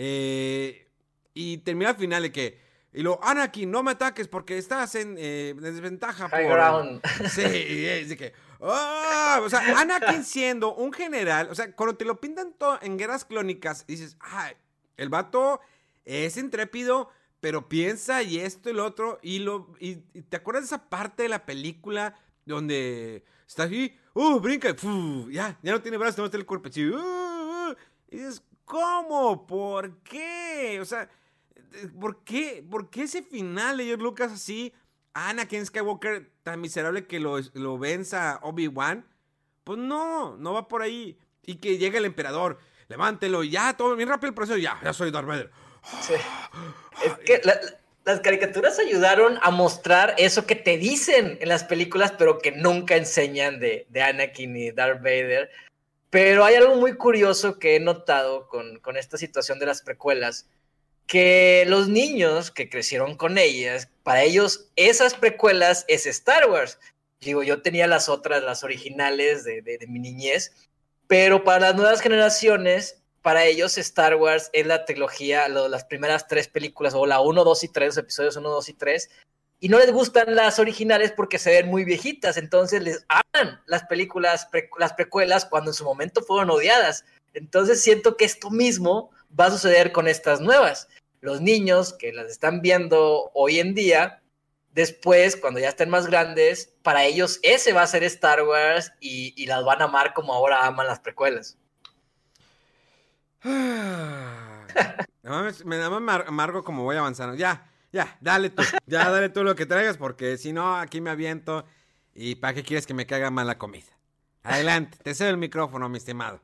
Eh, y termina al final de que. Y lo, Anakin, no me ataques porque estás en eh, desventaja. High ground. Sí, es de que. ¡Oh! O sea, Anakin siendo un general. O sea, cuando te lo pintan todo en guerras clónicas, dices, ay, el vato es intrépido, pero piensa y esto y lo otro. Y, lo, y, te acuerdas de esa parte de la película donde está así, ¡uh! Brinca, ya, ya no tiene brazos, no está el cuerpo. Así, uh, uh, y dices, ¿cómo? ¿Por qué? O sea, ¿por qué? ¿Por qué ese final de George Lucas así? Anakin Skywalker tan miserable que lo, lo venza Obi-Wan. Pues no, no va por ahí. Y que llegue el emperador, levántelo, ya, todo bien rápido el proceso, ya, ya soy Darth Vader. Sí. Es que las caricaturas ayudaron a mostrar eso que te dicen en las películas, pero que nunca enseñan de, de Anakin y Darth Vader. Pero hay algo muy curioso que he notado con, con esta situación de las precuelas que los niños que crecieron con ellas, para ellos esas precuelas es Star Wars. Digo, yo tenía las otras, las originales de, de, mi niñez, pero para las nuevas generaciones, para ellos Star Wars es la trilogía, lo, las primeras tres películas, o la 1, 2 y 3, los episodios 1, 2 y 3, y no les gustan las originales porque se ven muy viejitas, entonces les aman las películas, las precuelas cuando en su momento fueron odiadas. Entonces siento que esto mismo va a suceder con estas nuevas los niños que las están viendo hoy en día, después, cuando ya estén más grandes, para ellos ese va a ser Star Wars y, las van a amar como ahora aman las precuelas. me da amargo como voy avanzando. Ya, ya, dale tú, ya dale tú lo que traigas, porque si no, aquí me aviento. ¿Y para qué quieres que me caiga mal la comida? Adelante, te cedo el micrófono, mi estimado.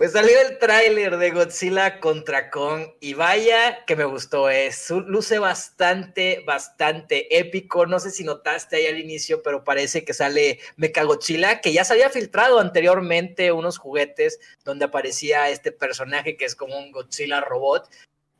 Pues salió el tráiler de Godzilla contra Kong y vaya que me gustó, es luce bastante, bastante épico. No sé si notaste ahí al inicio, pero parece que sale Mechagodzilla, que ya se había filtrado anteriormente unos juguetes donde aparecía este personaje que es como un Godzilla robot.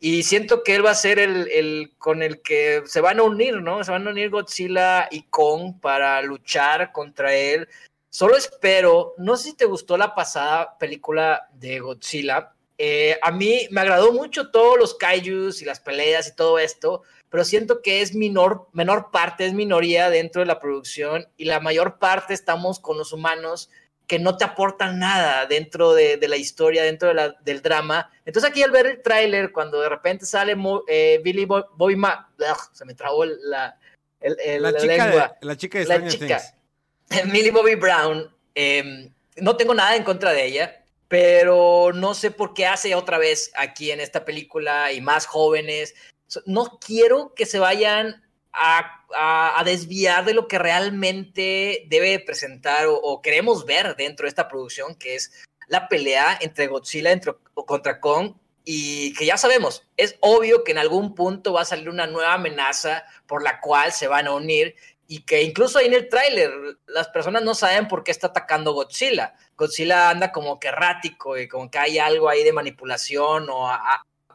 Y siento que él va a ser el, el con el que se van a unir, ¿no? Se van a unir Godzilla y Kong para luchar contra él. Solo espero, no sé si te gustó la pasada película de Godzilla. Eh, a mí me agradó mucho todos los kaijus y las peleas y todo esto, pero siento que es menor, menor parte, es minoría dentro de la producción y la mayor parte estamos con los humanos que no te aportan nada dentro de, de la historia, dentro de la, del drama. Entonces aquí al ver el tráiler, cuando de repente sale eh, Billy Boy, se me trabó la, el, la, la, chica lengua. De, la chica de Stranger Things. Millie Bobby Brown, eh, no tengo nada en contra de ella, pero no sé por qué hace otra vez aquí en esta película y más jóvenes. No quiero que se vayan a, desviar de lo que realmente debe presentar o, queremos ver dentro de esta producción, que es la pelea entre Godzilla entre, contra Kong y que ya sabemos, es obvio que en algún punto va a salir una nueva amenaza por la cual se van a unir y que incluso ahí en el tráiler las personas no saben por qué está atacando Godzilla. Godzilla anda como que errático y como que hay algo ahí de manipulación o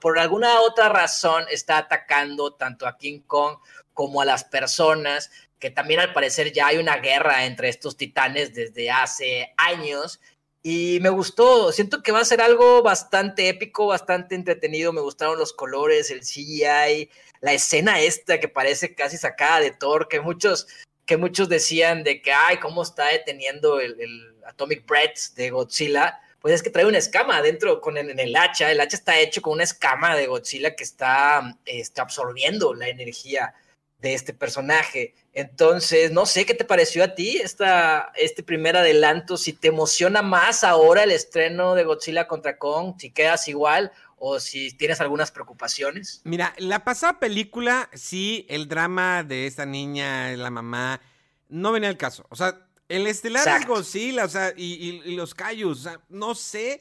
por alguna otra razón está atacando tanto a King Kong como a las personas, que también al parecer ya hay una guerra entre estos titanes desde hace años. Y me gustó, siento que va a ser algo bastante épico, bastante entretenido, me gustaron los colores, el CGI, la escena esta que parece casi sacada de Thor, que muchos, que muchos decían de que, ay, cómo está deteniendo el, Atomic Breath de Godzilla, pues es que trae una escama adentro con el, en el hacha, el hacha está hecho con una escama de Godzilla que está, está absorbiendo la energía de este personaje. Entonces, no sé qué te pareció a ti esta, este primer adelanto, si te emociona más ahora el estreno de Godzilla contra Kong, si quedas igual o si tienes algunas preocupaciones. Mira, la pasada película, sí, el drama de esta niña, la mamá, no venía al caso. O sea, el estelar es Godzilla, o sea, y, los Kaijus, o sea, no sé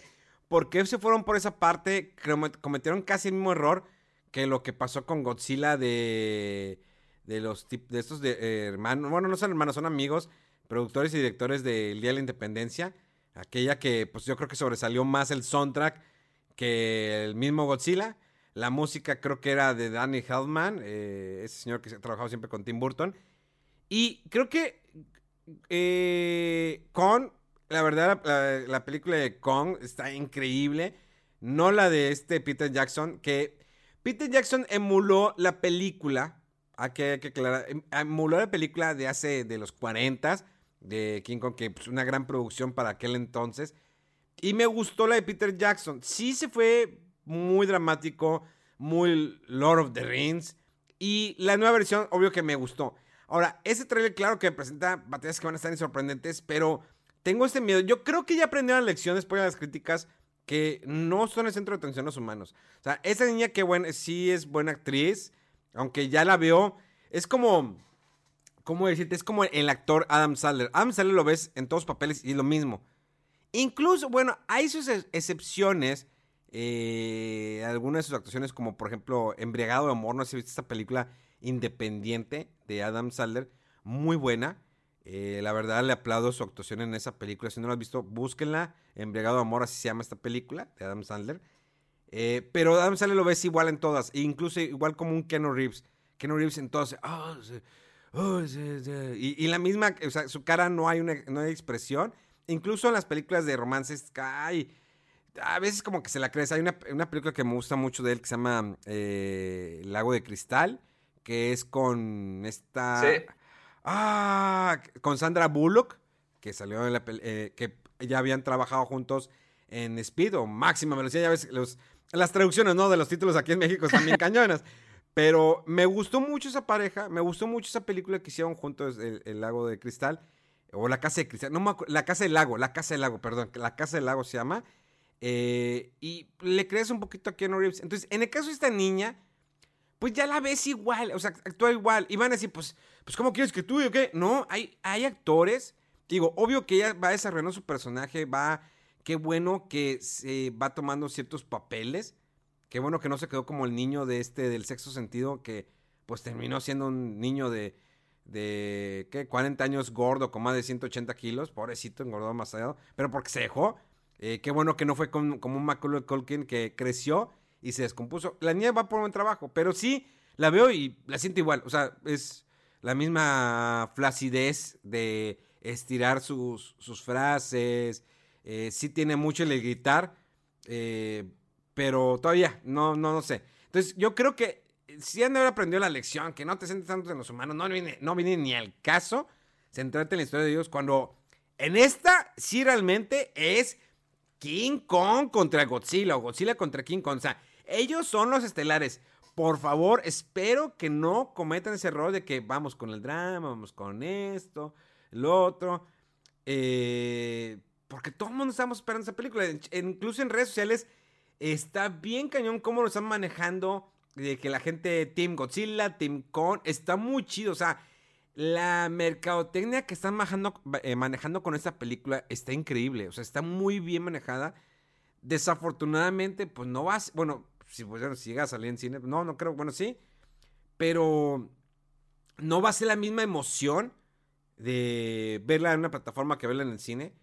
por qué se fueron por esa parte, cometieron casi el mismo error que lo que pasó con Godzilla de de los de estos eh, hermanos, bueno, no son hermanos, son amigos, productores y directores del Día de la Independencia, aquella que pues yo creo que sobresalió más el soundtrack que el mismo Godzilla. La música creo que era de Danny Heldman, eh, ese señor que ha trabajado siempre con Tim Burton. Y creo que eh, Kong, la verdad, la, la, película de Kong está increíble. No la de este Peter Jackson, que Peter Jackson emuló la película hay que, aclarar. Em, emuló la película de hace, de los 40 de King Kong, que es pues, una gran producción para aquel entonces. Y me gustó la de Peter Jackson. Sí se fue muy dramático, muy Lord of the Rings. Y la nueva versión, obvio que me gustó. Ahora, ese trailer, claro que presenta batallas que van a estar sorprendentes, pero tengo este miedo. Yo creo que ya aprendieron la lección después de las críticas que no son el centro de atención los humanos. O sea, esa niña que bueno, sí es buena actriz. Aunque ya la veo, es como, ¿cómo decirte? Es como el actor Adam Sandler. Adam Sandler lo ves en todos los papeles y es lo mismo. Incluso, bueno, hay sus excepciones. Eh, algunas de sus actuaciones, como por ejemplo Embriagado de Amor, no sé si viste esta película independiente de Adam Sandler, muy buena. Eh, la verdad le aplaudo su actuación en esa película. Si no la has visto, búsquenla. Embriagado de Amor, así se llama esta película de Adam Sandler. Eh, pero Adam Sandler lo ves igual en todas, e incluso igual como un Keanu Reeves. Keanu Reeves en todas, oh, oh, y, la misma, o sea, su cara no hay, una, no hay expresión. Incluso en las películas de romances, hay, a veces como que se la crees. Hay una, película que me gusta mucho de él que se llama eh, Lago de Cristal, que es con esta... Ah, con Sandra Bullock, que salió en la eh, que ya habían trabajado juntos en Speed o Máxima Velocidad. Ya ves, los, las traducciones, ¿no? De los títulos aquí en México están bien cañonas. Pero me gustó mucho esa pareja, me gustó mucho esa película que hicieron juntos, el, Lago de Cristal, o La Casa de Cristal, no me La Casa del Lago, La Casa del Lago, perdón, La Casa del Lago se llama. Eh, y le crees un poquito a Keanu Reeves. Entonces, en el caso de esta niña, pues ya la ves igual, o sea, actúa igual. Y van a decir, pues, pues ¿cómo quieres que tú o qué? No, hay, hay actores. Digo, obvio que ella va desarrollando su personaje, va Qué bueno que se va tomando ciertos papeles. Qué bueno que no se quedó como el niño de este del sexto sentido que pues terminó siendo un niño de de ¿qué? 40 años gordo con más de 180 kilos, pobrecito, engordó demasiado, pero porque se dejó. Eh, qué bueno que no fue como un Macaulay Culkin que creció y se descompuso. La niña va por buen trabajo, pero sí la veo y la siento igual. O sea, es la misma flacidez de estirar sus, sus frases, eh, sí tiene mucho el gritar, eh, pero todavía no, no, no sé. Entonces, yo creo que si han de haber aprendido la lección, que no te sientes tanto en los humanos, no viene, no viene ni al caso centrarte en la historia de Dios, cuando en esta sí realmente es King Kong contra Godzilla o Godzilla contra King Kong. O sea, ellos son los estelares. Por favor, espero que no cometan ese error de que vamos con el drama, vamos con esto, lo otro. Eh, porque todo el mundo estamos esperando esa película. incluso en redes sociales está bien cañón cómo lo están manejando. De que la gente, Team Godzilla, Team Kong, está muy chido. O sea, la mercadotecnia que están manejando, eh, manejando con esta película está increíble. O sea, está muy bien manejada. Desafortunadamente, pues no vas. Bueno, si, pues, si llega a salir en cine, no, no creo. Bueno, sí. Pero no va a ser la misma emoción de verla en una plataforma que verla en el cine.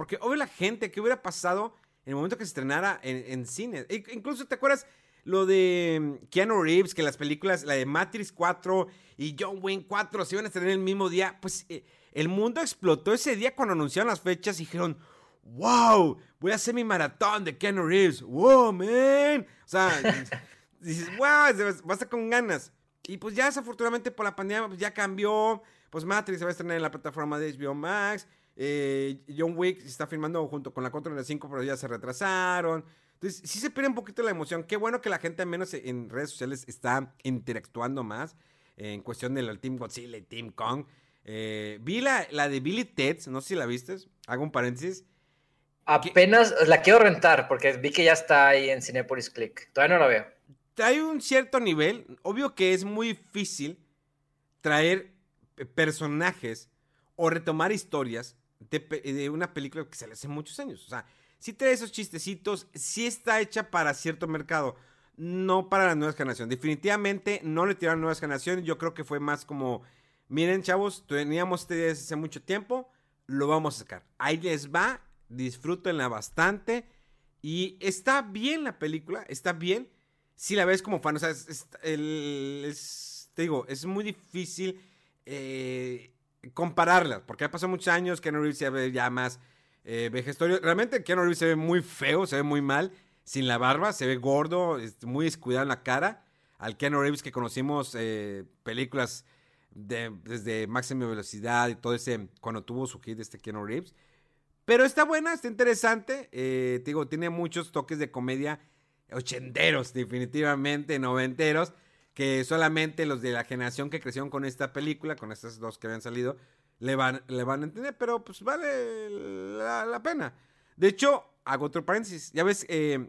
Porque obvio la gente, ¿qué hubiera pasado en el momento que se estrenara en, cine? E, incluso, ¿te acuerdas lo de mm, Keanu Reeves, que las películas, la de Matrix 4 y John Wayne 4 se iban a estrenar el mismo día? Pues eh, el mundo explotó ese día cuando anunciaron las fechas y dijeron, wow, voy a hacer mi maratón de Keanu Reeves. Wow, man. O sea, dices, wow, vas a estar con ganas. Y pues ya desafortunadamente por la pandemia pues ya cambió. Pues Matrix se va a estrenar en la plataforma de HBO Max. Eh, John Wick se está filmando junto con la 4 de 5, pero ya se retrasaron. Entonces, sí se pierde un poquito la emoción. Qué bueno que la gente, al menos en redes sociales, está interactuando más. en cuestión del Team Godzilla y Team Kong. Eh, vi la, la, de Billy Teds, no sé si la viste, hago un paréntesis. Apenas la quiero rentar porque vi que ya está ahí en Cinepolis Click. Todavía no la veo. Hay un cierto nivel, obvio que es muy difícil traer personajes o retomar historias de, una película que se le hace muchos años. O sea, si trae esos chistecitos, si está hecha para cierto mercado no para la nueva generación. Definitivamente no le tiraron nuevas generaciones. Yo creo que fue más como, miren chavos, teníamos este hace mucho tiempo, lo vamos a sacar. Ahí les va, disfrútenla bastante. Y está bien la película, está bien. Si la ves como fan, o sea, es, te digo, es muy difícil eh, compararla, porque ha pasado muchos años, que Reeves se ve ya más eh. Realmente Keanu Reeves se ve muy feo, se ve muy mal sin la barba, se ve gordo, muy descuidado en la cara. Al Keanu Reeves que conocimos eh, películas de, desde Máxima Velocidad y todo ese, cuando tuvo su hit este Keanu Reeves. Pero está buena, está interesante. Eh, digo, tiene muchos toques de comedia ochenteros, definitivamente, noventeros, que solamente los de la generación que crecieron con esta película, con estas dos que habían salido, le van, le van a entender, pero pues vale la, pena. De hecho, hago otro paréntesis. Ya ves, eh,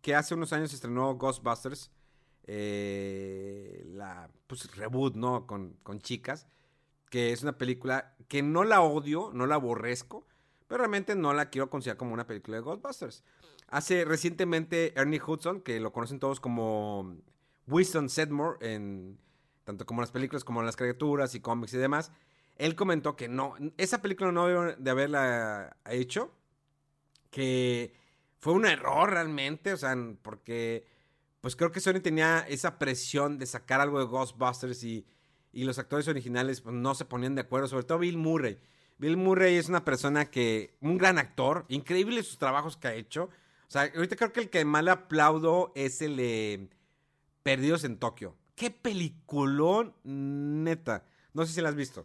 que hace unos años estrenó Ghostbusters, eh, la pues, reboot, ¿no? Con, chicas, que es una película que no la odio, no la aborrezco, pero realmente no la quiero considerar como una película de Ghostbusters. Hace recientemente Ernie Hudson, que lo conocen todos como Winston Sedmore, en, tanto como en las películas como en las caricaturas y cómics y demás, él comentó que no, esa película no debe de haberla hecho, que fue un error realmente, o sea, porque pues creo que Sony tenía esa presión de sacar algo de Ghostbusters y, los actores originales pues, no se ponían de acuerdo, sobre todo Bill Murray. Bill Murray es una persona que, un gran actor, increíble sus trabajos que ha hecho. O sea, ahorita creo que el que más le aplaudo es el de Perdidos en Tokio. Qué peliculón, neta. No sé si la has visto.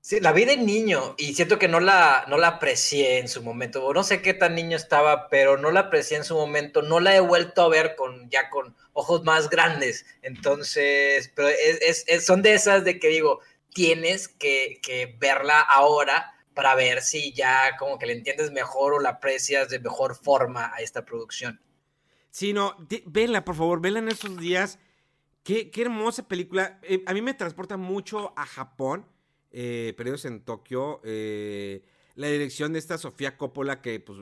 Sí, la vi de niño y siento que no la, no la aprecié en su momento. No sé qué tan niño estaba, pero no la aprecié en su momento. No la he vuelto a ver con ya con ojos más grandes. Entonces, pero es, son de esas de que digo, tienes que, verla ahora para ver si ya como que le entiendes mejor o la aprecias de mejor forma a esta producción. Sí, no, vela, por favor, vela en esos días. Qué, qué hermosa película. Eh, a mí me transporta mucho a Japón eh, periodos en Tokio. Eh, la dirección de esta Sofía Coppola, que pues.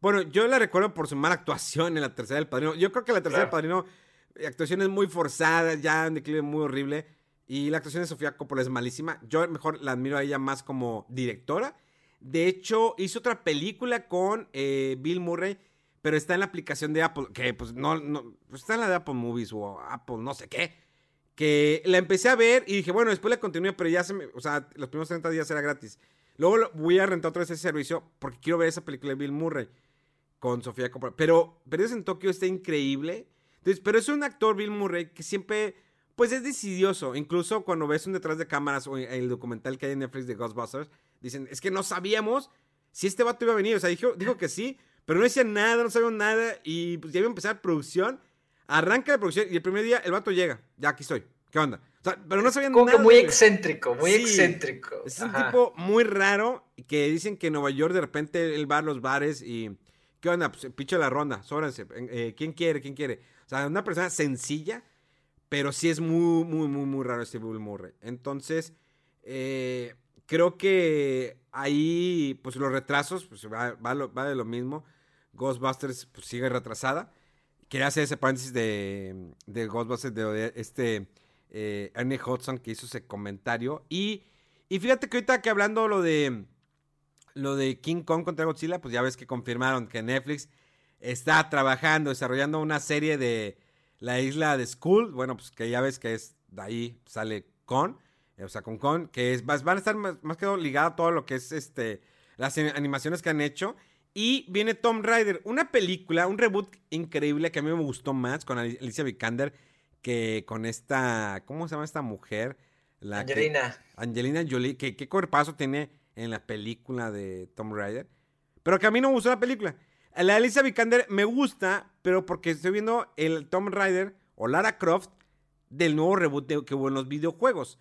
Bueno, yo la recuerdo por su mala actuación en la tercera del padrino. Yo creo que la tercera del padrino, actuaciones muy forzadas, ya un declive muy horrible. Y la actuación de Sofía Coppola es malísima. Yo mejor la admiro a ella más como directora. De hecho, hizo otra película con Bill Murray, pero está en la aplicación de Apple, que pues no, no, está en la de Apple Movies o Apple no sé qué que la empecé a ver y dije, bueno, después la continué, pero ya se me, o sea, los primeros 30 días era gratis. Luego voy a rentar otra vez ese servicio porque quiero ver esa película de Bill Murray con Sofía Coppola. Pero Perdidos en Tokio está increíble. Entonces, pero es un actor, Bill Murray, que siempre, pues es decidioso. Incluso cuando ves un detrás de cámaras o el documental que hay en Netflix de Ghostbusters, dicen, es que no sabíamos si este vato iba a venir. O sea, dijo, dijo que sí, pero no decía nada, no sabíamos nada. Y pues ya iba a empezar producción Arranca la producción y el primer día el vato llega. Ya aquí estoy. ¿Qué onda? O sea, pero no sabían Como nada. muy excéntrico, muy excéntrico. Es un tipo muy raro que dicen que en Nueva York de repente él va a los bares y. ¿Qué onda? Pues picho la ronda, sóbranse. Eh, ¿Quién quiere? ¿Quién quiere? O sea, una persona sencilla, pero sí es muy, muy, muy, muy raro este Bill Murray. Entonces, eh, creo que ahí, pues los retrasos, pues va, va, de lo mismo. Ghostbusters pues, sigue retrasada. Quería hacer ese paréntesis de, de Ghostbusters, de este eh, Ernie Hudson que hizo ese comentario. Y, y fíjate que ahorita que hablando lo de lo de King Kong contra Godzilla, pues ya ves que confirmaron que Netflix está trabajando, desarrollando una serie de la isla de Skull. Bueno, pues que ya ves que es de ahí sale Con, o sea, con Con, que es, van a estar más, más que ligado a todo lo que es este las animaciones que han hecho. Y viene Tom Rider, una película, un reboot increíble que a mí me gustó más con Alicia Vikander que con esta, ¿cómo se llama esta mujer? La Angelina. Angelina Jolie, que qué cuerpazo tiene en la película de Tom Rider. Pero que a mí no me gustó la película. La Alicia Vikander me gusta, pero porque estoy viendo el Tom Rider o Lara Croft del nuevo reboot que hubo en los videojuegos.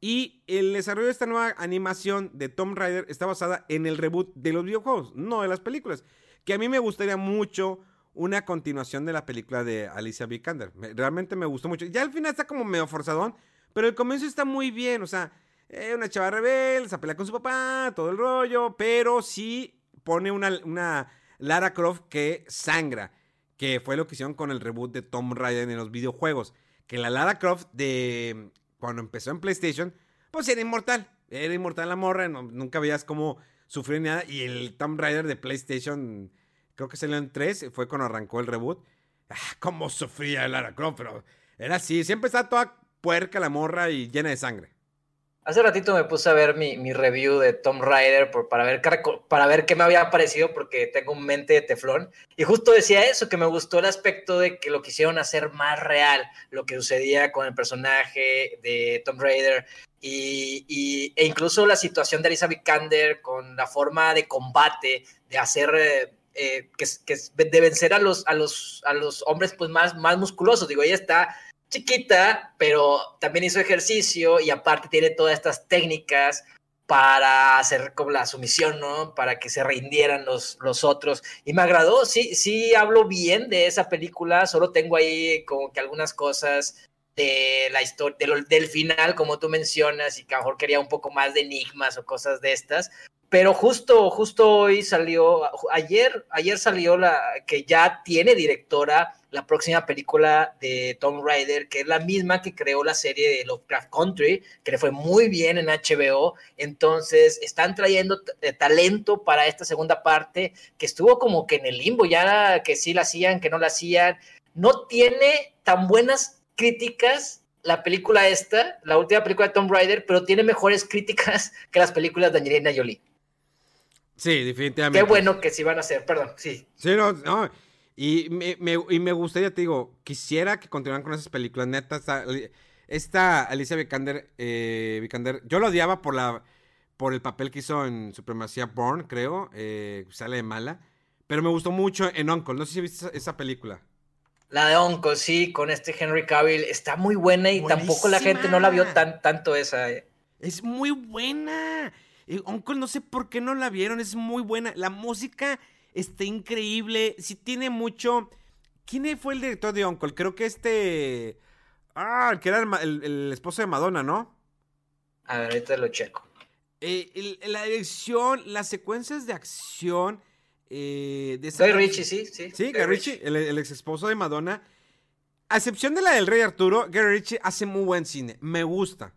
Y el desarrollo de esta nueva animación de Tomb Raider está basada en el reboot de los videojuegos, no de las películas. Que a mí me gustaría mucho una continuación de la película de Alicia Vikander. realmente me gustó mucho. Ya al final está como medio forzadón, pero el comienzo está muy bien. O sea, eh, una chava rebelde, se pelea con su papá, todo el rollo, pero sí pone una, una Lara Croft que sangra, que fue lo que hicieron con el reboot de Tomb Raider en los videojuegos. Que la Lara Croft de cuando empezó en PlayStation, pues era inmortal. Era inmortal la morra, nunca veías cómo sufrir nada. Y el Tomb Raider de PlayStation, creo que salió en 3, fue cuando arrancó el reboot. Ah, cómo sufría Lara Croft, pero era así. Siempre estaba toda puerca la morra y llena de sangre. Hace ratito me puse a ver mi, review de Tomb Raider por, para, ver, para ver qué me había parecido porque tengo un mente de teflón. Y justo decía eso, que me gustó el aspecto de que lo quisieron hacer más real, lo que sucedía con el personaje de Tomb Raider. Y, e incluso la situación de Elizabeth Vikander con la forma de combate, de hacer... Eh, eh, que, que, de vencer a los, a los, a los hombres pues más, más musculosos. Digo, ella está chiquita, pero también hizo ejercicio y aparte tiene todas estas técnicas para hacer como la sumisión, ¿no? Para que se rindieran los, los otros. Y me agradó, sí, sí hablo bien de esa película, solo tengo ahí como que algunas cosas de la historia, del final, como tú mencionas, y que a lo mejor quería un poco más de enigmas o cosas de estas, pero justo, justo hoy salió, ayer, ayer salió la que ya tiene directora la próxima película de Tom Raider, que es la misma que creó la serie de Lovecraft Country, que le fue muy bien en HBO. Entonces, están trayendo eh, talento para esta segunda parte, que estuvo como que en el limbo, ya que sí la hacían, que no la hacían. No tiene tan buenas críticas la película esta, la última película de Tom Raider, pero tiene mejores críticas que las películas de Angelina Jolie. Sí, definitivamente. Qué bueno que sí van a hacer, perdón, sí. Sí, no, no. Y me, y me gustaría, te digo, quisiera que continuaran con esas películas. Neta, esta, esta Alicia Vikander, eh, Vikander, yo lo odiaba por la por el papel que hizo en Supremacía Born, creo. Eh, sale de mala. Pero me gustó mucho en Uncle. No sé si viste esa, película. La de Uncle, sí, con este Henry Cavill. Está muy buena y tampoco la gente no la vio tan, tanto esa. Eh. Es muy buena. Uncle, no sé por qué no la vieron, es muy buena. La música está increíble. Sí tiene mucho. ¿Quién fue el director de Uncle? Creo que este. Ah, el que era el, esposo de Madonna, ¿no? A ver, ahorita lo checo. Eh, la dirección, las secuencias de acción. Eh, de Guy Ritchie, sí, sí. Sí, Guy Ritchie, el, ex esposo de Madonna. A excepción de la del Rey Arturo, Gary Ritchie hace muy buen cine. Me gusta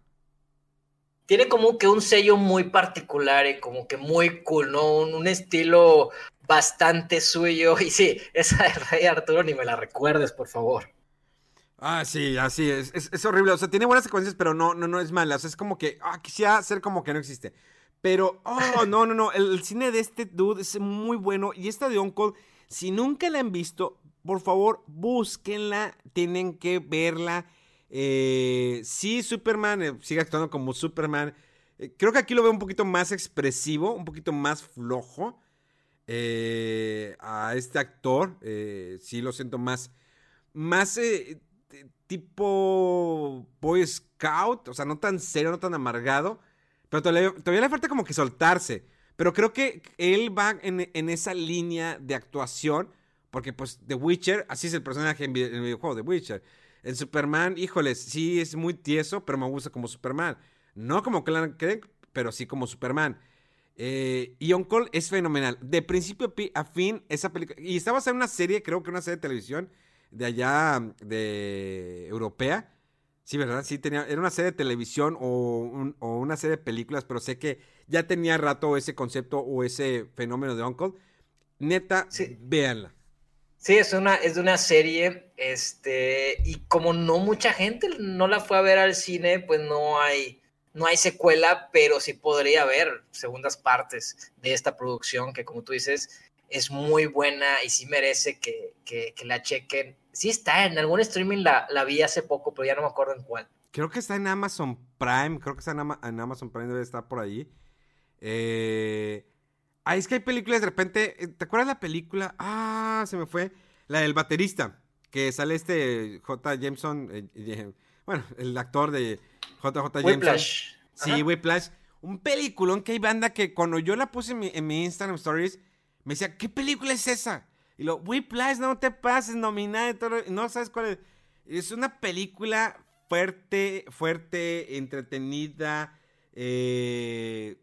tiene como que un sello muy particular y como que muy cool, ¿no? Un, estilo bastante suyo. Y sí, esa de Rey Arturo ni me la recuerdes, por favor. Ah, sí, así es, es, horrible. O sea, tiene buenas secuencias, pero no, no, no es mala. O sea, es como que, ah, quisiera ser como que no existe. Pero, oh, no, no, no. El, cine de este dude es muy bueno. Y esta de Uncle, si nunca la han visto, por favor, búsquenla. Tienen que verla. Eh, sí, Superman eh, sigue actuando como Superman. Eh, creo que aquí lo veo un poquito más expresivo, un poquito más flojo. A este actor, sí lo siento más, más tipo Boy Scout, o sea, no tan serio, no tan amargado, pero todavía, le falta como que soltarse. Pero creo que él va en, en, esa línea de actuación, porque pues The Witcher, así es el personaje en el videojuego, The Witcher. En Superman, híjoles, sí es muy tieso, pero me gusta como Superman. No como Clark Kent, pero sí como Superman. Eh, y On Call es fenomenal. De principio a fin, esa película. Y estaba en una serie, creo que una serie de televisión de allá, de europea. Sí, ¿verdad? Sí, tenía, era una serie de televisión o, una serie de películas, pero sé que ya tenía rato ese concepto o ese fenómeno de Uncle. Neta, véanla. Sí, es una, es de una serie, este, y como no mucha gente no la fue a ver al cine, pues no hay, no hay secuela, pero sí podría haber segundas partes de esta producción que como tú dices, es muy buena y sí merece que, la chequen. Sí está, en algún streaming la, la, vi hace poco, pero ya no me acuerdo en cuál. Creo que está en Amazon Prime, creo que está en, en Amazon Prime, debe estar por ahí. Eh, Ah, es que hay películas de repente. Eh, ¿Te acuerdas la película? Ah, se me fue. La del baterista. Que sale este J. Jameson. Eh, bueno, el actor de JJ Jameson. Whiplash. Sí. Whiplash. Un peliculón que hay banda que cuando yo la puse en mi, en mi Instagram Stories, me decía, ¿qué película es esa? Y lo, Whiplash, no te pases, nominada y todo. No sabes cuál es. Es una película fuerte, fuerte, entretenida. Eh,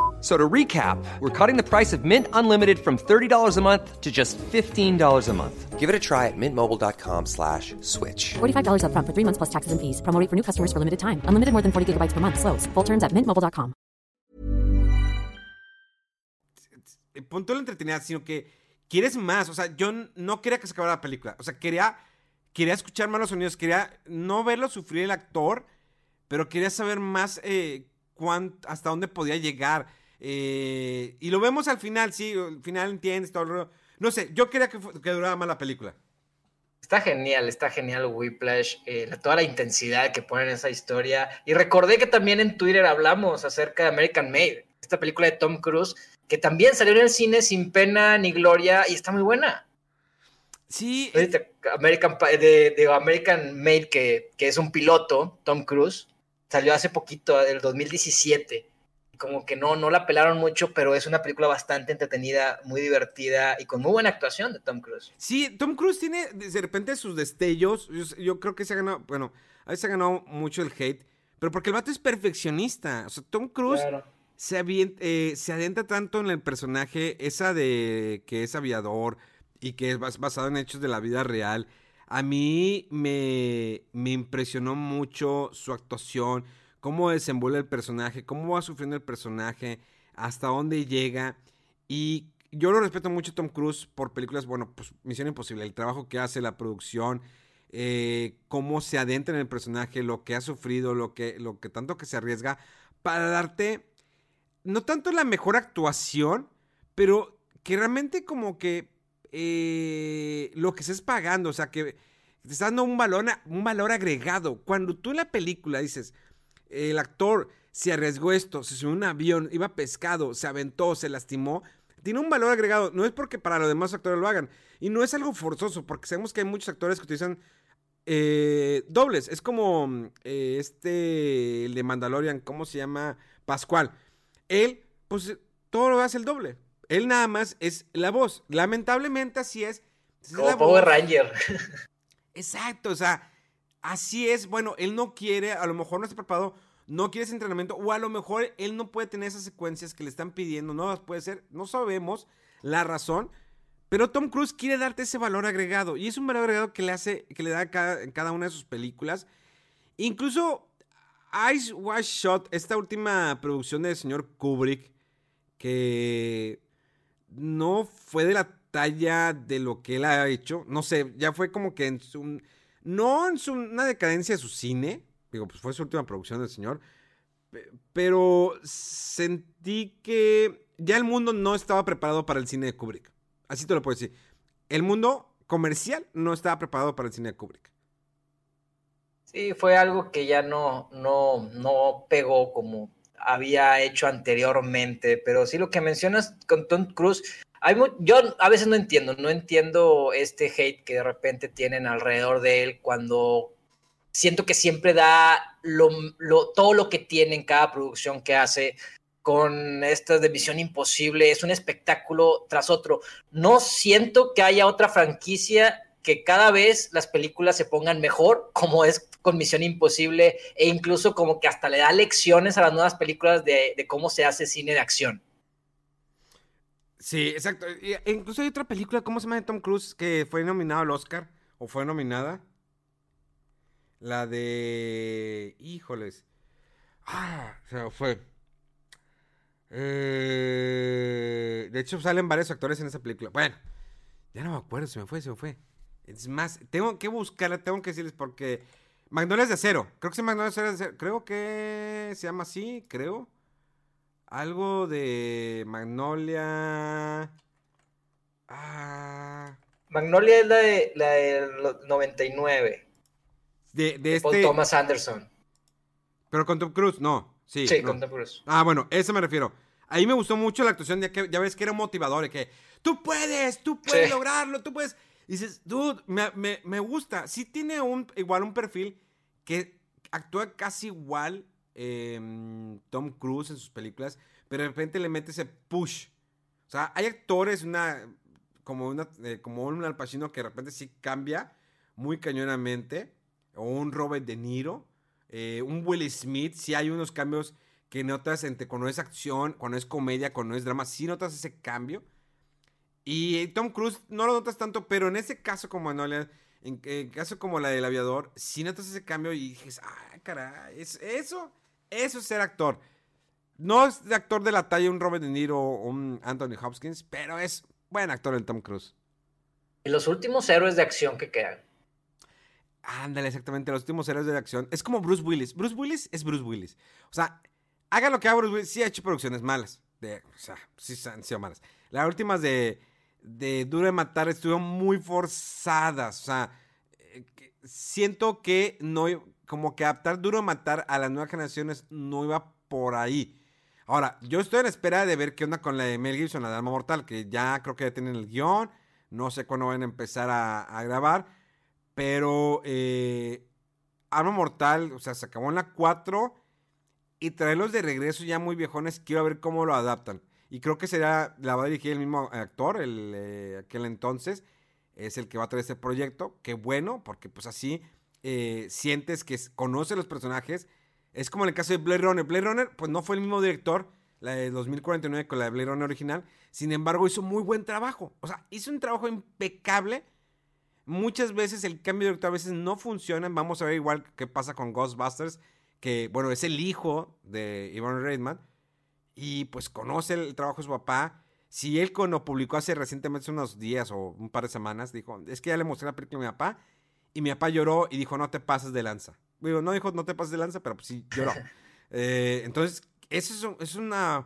So to recap, we're cutting the price of Mint Unlimited from $30 a month to just $15 a month. Give it a try at mintmobile.com slash switch. $45 upfront for three months plus taxes and fees. Promo for new customers for limited time. Unlimited more than 40 gigabytes per month. Slows. Full terms at mintmobile.com. el punto de la entretenida, sino que quieres más. O sea, yo no quería que se acabara la película. O sea, quería, quería escuchar más los sonidos, quería no verlo sufrir el actor, pero quería saber más eh, cuán- hasta dónde podía llegar. Eh, y lo vemos al final, sí, al final entiendes todo el rollo. No sé, yo quería que, que durara más la película. Está genial, está genial Whiplash, eh, toda la intensidad que ponen en esa historia. Y recordé que también en Twitter hablamos acerca de American Made, esta película de Tom Cruise, que también salió en el cine sin pena ni gloria y está muy buena. Sí, Ahorita, American, de, de American Made, que, que es un piloto, Tom Cruise, salió hace poquito, del 2017. Como que no, no la pelaron mucho, pero es una película bastante entretenida, muy divertida y con muy buena actuación de Tom Cruise. Sí, Tom Cruise tiene de repente sus destellos. Yo, yo creo que se ha ganado, bueno, a veces ha ganado mucho el hate, pero porque el vato es perfeccionista. O sea, Tom Cruise Claro. se, avien- eh, se adentra tanto en el personaje, esa de que es aviador y que es bas- basado en hechos de la vida real. A mí me, me impresionó mucho su actuación, cómo desenvuelve el personaje, cómo va sufriendo el personaje, hasta dónde llega. Y yo lo respeto mucho a Tom Cruise por películas, bueno, pues Misión Imposible, el trabajo que hace, la producción, eh, cómo se adentra en el personaje, lo que ha sufrido, lo que, lo que tanto que se arriesga para darte no tanto la mejor actuación, pero que realmente como que eh, lo que estés pagando, o sea, que te está dando un valor, un valor agregado. Cuando tú en la película dices, el actor se arriesgó esto, se subió a un avión, iba pescado, se aventó, se lastimó, tiene un valor agregado. No es porque para los demás actores lo hagan. Y no es algo forzoso, porque sabemos que hay muchos actores que utilizan eh, dobles. Es como eh, este, el de Mandalorian, ¿cómo se llama? Pascual. Él, pues todo lo hace el doble. Él nada más es la voz. Lamentablemente así es. Es Como Power voz. Ranger. Exacto, o sea, así es. Bueno, él no quiere, a lo mejor no está preparado, no quiere ese entrenamiento, o a lo mejor él no puede tener esas secuencias que le están pidiendo, no las puede ser, no sabemos la razón. Pero Tom Cruise quiere darte ese valor agregado. Y es un valor agregado que le hace, que le da cada, en cada una de sus películas. Incluso Ice Watch Shot, esta última producción del señor Kubrick, que no fue de la talla de lo que él ha hecho. No sé, ya fue como que en su. No en su, una decadencia de su cine. Digo, pues fue su última producción del señor. pe- Pero sentí que ya el mundo no estaba preparado para el cine de Kubrick. Así te lo puedo decir. El mundo comercial no estaba preparado para el cine de Kubrick. Sí, fue algo que ya no, no, no pegó como había hecho anteriormente, pero sí lo que mencionas con Tom Cruise, hay mu- yo a veces no entiendo, no entiendo este hate que de repente tienen alrededor de él cuando siento que siempre da lo, lo- todo lo que tiene en cada producción que hace con estas de Misión Imposible, es un espectáculo tras otro. No siento que haya otra franquicia que cada vez las películas se pongan mejor, como es con Misión Imposible, e incluso como que hasta le da lecciones a las nuevas películas de, de cómo se hace cine de acción. Sí, exacto. E incluso hay otra película, ¿cómo se llama de Tom Cruise? Que fue nominado al Oscar. ¿O fue nominada? La de. Híjoles. Ah, se fue. Eh, de hecho, salen varios actores en esa película. Bueno, ya no me acuerdo, se me fue, se me fue. Es más, tengo que buscarla, tengo que decirles porque. Magnolias de acero. Creo que se llama Magnolias de acero. Creo que se llama así, creo. Algo de Magnolia. Ah. Magnolia es la de la del 99. De, de Paul este. Thomas Anderson. Pero con Tom Cruise, no. Sí, Sí, no. con Tom Cruise. Ah, bueno, eso me refiero. Ahí me gustó mucho la actuación, ya que ya ves que era un motivador, de que tú puedes, tú puedes Sí. lograrlo, tú puedes. Y dices, dude, me, me- me gusta. Sí tiene un, igual un perfil que actúa casi igual eh, Tom Cruise en sus películas, pero de repente le mete ese push. O sea, hay actores, una, como, una, eh, como un Al Pacino que de repente sí cambia muy cañonamente, o un Robert De Niro, eh, un Will Smith, sí hay unos cambios que notas entre cuando es acción, cuando es comedia, cuando es drama, sí notas ese cambio. Y Tom Cruise no lo notas tanto, pero en ese caso como en, en, caso como la del aviador, sí notas ese cambio y dices, ah, caray, es, eso, eso es ser actor. No es de actor de la talla un Robert De Niro o un Anthony Hopkins, pero es buen actor el Tom Cruise. Y los últimos héroes de acción que quedan. Ándale, exactamente, los últimos héroes de acción. Es como Bruce Willis. Bruce Willis es Bruce Willis. O sea, haga lo que haga Bruce Willis, sí ha hecho producciones malas. De, o sea, sí han sido malas. Las últimas de, de Duro de Matar estuvieron muy forzadas. O sea, eh, siento que no, como que adaptar Duro Matar a las nuevas generaciones no iba por ahí. Ahora, yo estoy en espera de ver qué onda con la de Mel Gibson, la de Alma Mortal, que ya creo que ya tienen el guion. No sé cuándo van a empezar a, grabar. Pero eh, Arma Mortal, o sea, se acabó en la 4 y traerlos de regreso ya muy viejones, quiero ver cómo lo adaptan. Y creo que será, la va a dirigir el mismo actor, el, eh, aquel entonces, es el que va a traer este proyecto. Qué bueno, porque pues así eh, sientes que conoce los personajes. Es como en el caso de Blade Runner. Blade Runner, pues no fue el mismo director, la de 2049 con la de Blade Runner original. Sin embargo, hizo muy buen trabajo. O sea, hizo un trabajo impecable. Muchas veces el cambio de director a veces no funciona. Vamos a ver igual qué pasa con Ghostbusters, que bueno, es el hijo de Ivan Reitman y pues conoce el trabajo de su papá. Si él cuando publicó hace recientemente hace unos días o un par de semanas, dijo, es que ya le mostré la película a mi papá y mi papá lloró y dijo, no te pases de lanza. Digo, no dijo, no te pases de lanza, pero pues sí lloró. Eh, entonces, eso es, un- es una,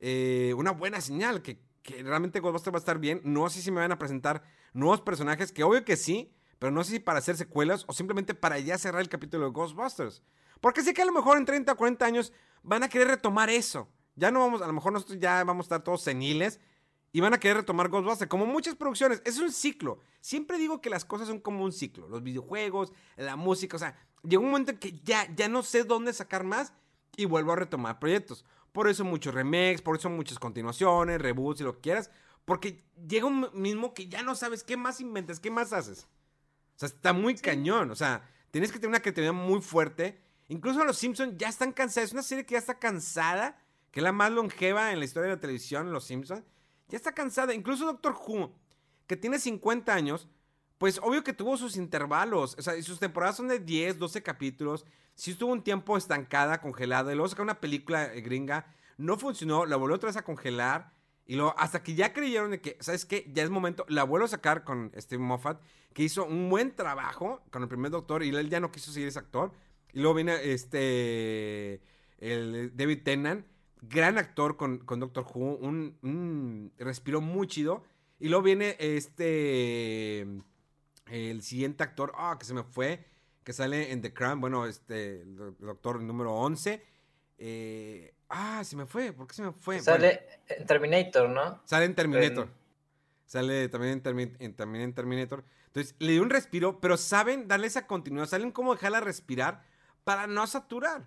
eh, una buena señal, que, que realmente Ghostbusters va a estar bien. No sé si me van a presentar nuevos personajes, que obvio que sí, pero no sé si para hacer secuelas o simplemente para ya cerrar el capítulo de Ghostbusters. Porque sé que a lo mejor en 30 o 40 años van a querer retomar eso. Ya no vamos, a lo mejor nosotros ya vamos a estar todos seniles y van a querer retomar Ghostbusters. Como muchas producciones, es un ciclo. Siempre digo que las cosas son como un ciclo. Los videojuegos, la música, o sea, llega un momento en que ya, ya no sé dónde sacar más y vuelvo a retomar proyectos. Por eso muchos remakes, por eso muchas continuaciones, reboots y lo que quieras. Porque llega un mismo que ya no sabes qué más inventas, qué más haces. O sea, está muy cañón. O sea, tienes que tener una creatividad muy fuerte. Incluso los Simpsons ya están cansados. Es una serie que ya está cansada, que es la más longeva en la historia de la televisión, Los Simpsons. Ya está cansada. Incluso Doctor Who, que tiene 50 años, pues obvio que tuvo sus intervalos. O sea, y sus temporadas son de 10, 12 capítulos. Sí estuvo un tiempo estancada, congelada. Y luego sacaron una película eh, gringa. No funcionó, la volvió otra vez a congelar. Y luego, hasta que ya creyeron de que, ¿sabes qué? Ya es momento. La vuelvo a sacar con Steve Moffat, que hizo un buen trabajo con el primer doctor. Y él ya no quiso seguir ese actor. Y luego viene este. El David Tennant, gran actor con, con Doctor Who. Un, un- respiró muy chido. Y luego viene este. El siguiente actor, ah, que se me fue, que sale en The Crown, bueno, este, el doctor número 11. eh, ah, se me fue, ¿por qué se me fue? Bueno, Sale en Terminator, ¿no? sale en Terminator. En- Sale también en, también en Terminator. Entonces, le dio un respiro, pero saben darle esa continuidad, saben cómo dejarla respirar para no saturar.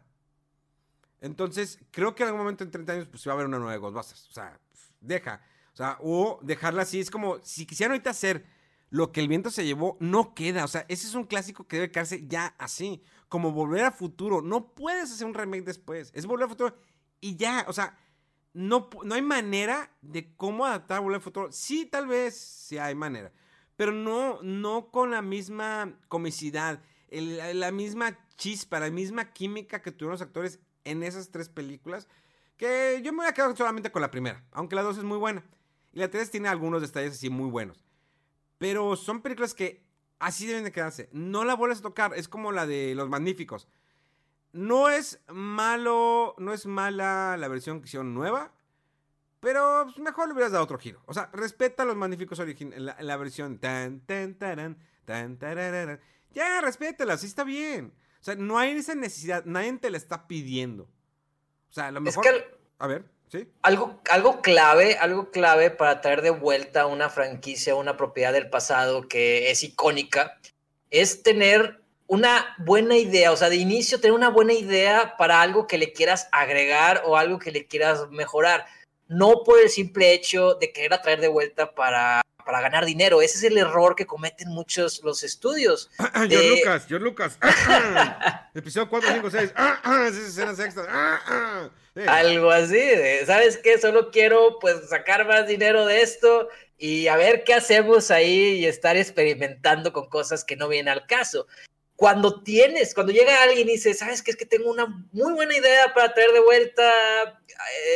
Entonces, creo que en algún momento en 30 años, pues va a haber una nueva de Ghostbusters. O sea, deja. O sea, o dejarla así. Es como, si quisieran ahorita hacer lo que el viento se llevó, no queda. O sea, ese es un clásico que debe quedarse ya así. Como volver a futuro. No puedes hacer un remake después. Es volver a futuro y ya. O sea, no, no hay manera de cómo adaptar Volver al Futuro. Sí, tal vez sí hay manera. Pero no, no con la misma comicidad, el- la misma chispa, la misma química que tuvieron los actores en esas tres películas. Que yo me voy a quedar solamente con la primera, aunque la dos es muy buena. Y la tres tiene algunos detalles así muy buenos. Pero son películas que así deben de quedarse. No la vuelves a tocar. Es como la de Los Magníficos. No es malo, no es mala la versión que hicieron nueva, Pero pues, mejor le hubieras dado otro giro. O sea, respeta los magníficos originales. La, la, versión tan, tan, taran, tan, tararara. Ya, respétela, así está bien. O sea, no hay esa necesidad. Nadie te la está pidiendo. O sea, a lo mejor. Es que a ver, ¿sí? Algo, algo clave, algo clave para traer de vuelta una franquicia, una propiedad del pasado que es icónica, es tener una buena idea, o sea, de inicio tener una buena idea para algo que le quieras agregar o algo que le quieras mejorar no por el simple hecho de querer atraer de vuelta para, para ganar dinero. Ese es el error que cometen muchos los estudios. George Lucas, George Lucas. Episodio 4, 5, 6. Esas escenas extras. Sí. Algo así. ¿Sabes qué? Solo quiero pues sacar más dinero de esto y a ver qué hacemos ahí y estar experimentando con cosas que no vienen al caso cuando tienes, cuando llega alguien y dice, ¿sabes qué? Es que tengo una muy buena idea para traer de vuelta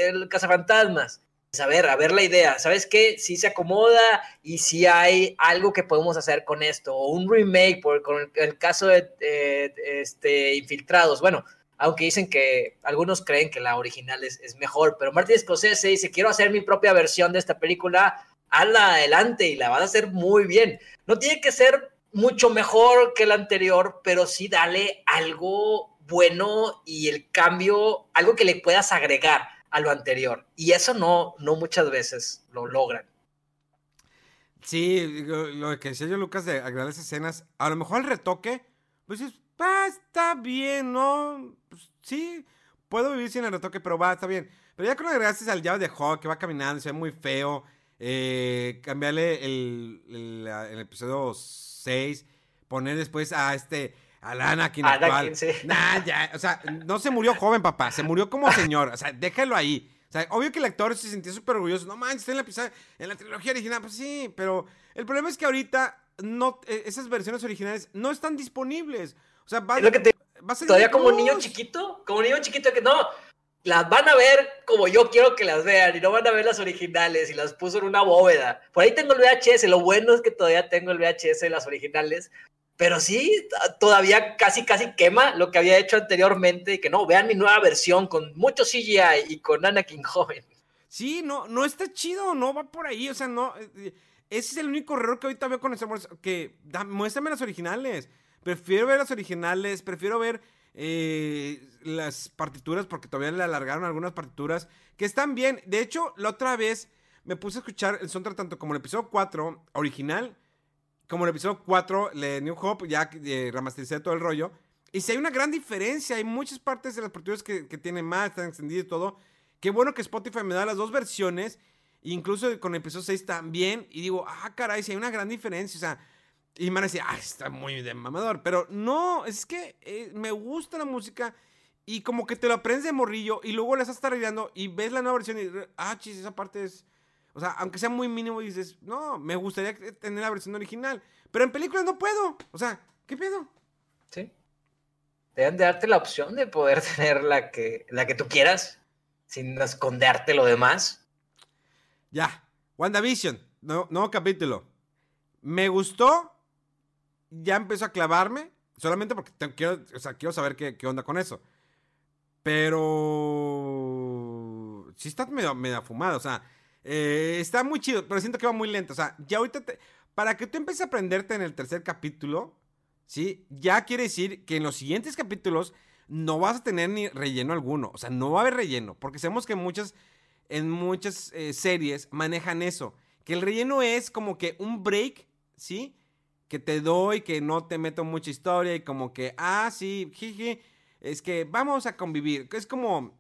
el cazafantasmas. Pues, a ver, a ver la idea, ¿sabes qué? Si se acomoda y si hay algo que podemos hacer con esto, o un remake, por el, caso de, este, Infiltrados. Bueno, aunque dicen que algunos creen que la original es, mejor, pero Martin Scorsese dice, quiero hacer mi propia versión de esta película, hazla adelante y la vas a hacer muy bien. No tiene que ser mucho mejor que el anterior, pero sí dale algo bueno y el cambio, algo que le puedas agregar a lo anterior. Y eso no, no muchas veces lo logran. Sí, lo, que decía yo, Lucas, de esas escenas, a lo mejor el retoque, pues es, va, está bien, ¿no? Pues, sí, puedo vivir sin el retoque, pero va, está bien. Pero ya cuando agregaste al llave de Hawk, que va caminando, se ve muy feo, eh, cambiarle el, el, el episodio 6, poner después a este a la Anakin, Anakin sí. Nah, ya, o sea, no se murió joven, papá, se murió como señor, o sea, déjalo ahí. O sea, obvio que el actor se sentía súper orgulloso. No manches, está en la, en la trilogía original. Pues sí, pero el problema es que ahorita no, e, esas versiones originales no están disponibles. O sea, va, es lo que te, va a ser todavía como niño chiquito, como niño chiquito que no, las van a ver como yo quiero que las vean y no van a ver las originales y las puso en una bóveda. Por ahí tengo el VHS, lo bueno es que todavía tengo el VHS de las originales, pero sí, todavía casi casi quema lo que había hecho anteriormente que no, vean mi nueva versión con mucho CGI y con Anakin joven. Sí, no, no está chido, no va por ahí, o sea, no, eh, ese es el único error que ahorita veo con Star Wars, que da, muéstrame las originales, prefiero ver las originales, prefiero ver eh, las partituras, porque todavía le alargaron algunas partituras que están bien. De hecho, la otra vez me puse a escuchar el soundtrack tanto como el episodio 4 original, como el episodio 4 de New Hope, ya eh, remastericé todo el rollo. Y si hay una gran diferencia, hay muchas partes de las partituras que, que tienen más, están extendidas y todo. Qué bueno que Spotify me da las dos versiones, incluso con el episodio 6 también. Y digo, ah, caray, si hay una gran diferencia. O sea, y me van a decir, ah, está muy de mamador. Pero no, es que eh, me gusta la música y como que te lo aprendes de morrillo y luego la estás tarareando y ves la nueva versión y, ah, chis, esa parte es... O sea, aunque sea muy mínimo, dices, no, me gustaría tener la versión original. Pero en películas no puedo. O sea, ¿qué pedo? Sí. Deben de darte la opción de poder tener la que, la que tú quieras, sin esconderte lo demás. Ya. WandaVision, no, nuevo capítulo. Me gustó, ya empezó a clavarme, solamente porque quiero, o sea, quiero saber qué, qué, onda con eso. Pero... Sí está medio, medio fumado, o sea, eh, está muy chido, pero siento que va muy lento. O sea, ya ahorita, te, para que tú empieces a aprenderte en el tercer capítulo, ¿sí? Ya quiere decir que en los siguientes capítulos no vas a tener ni relleno alguno. O sea, no va a haber relleno, porque sabemos que muchas, en muchas eh, series manejan eso. Que el relleno es como que un break, ¿sí? que te doy, que no te meto mucha historia y como que, ah, sí, jiji, es que vamos a convivir. Es como,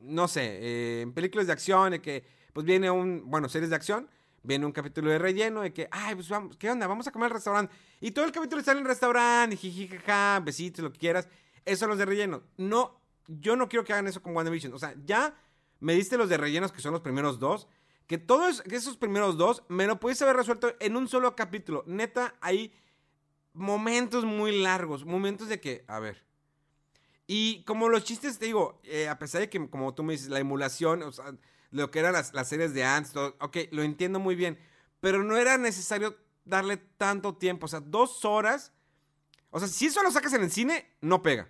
no sé, eh, en películas de acción, que pues viene un, bueno, series de acción, viene un capítulo de relleno de que, ay, pues vamos, ¿qué onda? Vamos a comer al restaurante. Y todo el capítulo está en el restaurante, y jiji, jaja, besitos, lo que quieras. Esos son los de relleno. No, yo no quiero que hagan eso con WandaVision. O sea, ya me diste los de rellenos, que son los primeros dos que todos esos primeros dos me lo puedes haber resuelto en un solo capítulo. Neta, hay momentos muy largos, momentos de que, a ver. Y como los chistes, te digo, eh, a pesar de que, como tú me dices, la emulación, o sea, lo que eran las, series de Ants, ok, lo entiendo muy bien. Pero no era necesario darle tanto tiempo, o sea, dos horas. O sea, si eso lo sacas en el cine, no pega.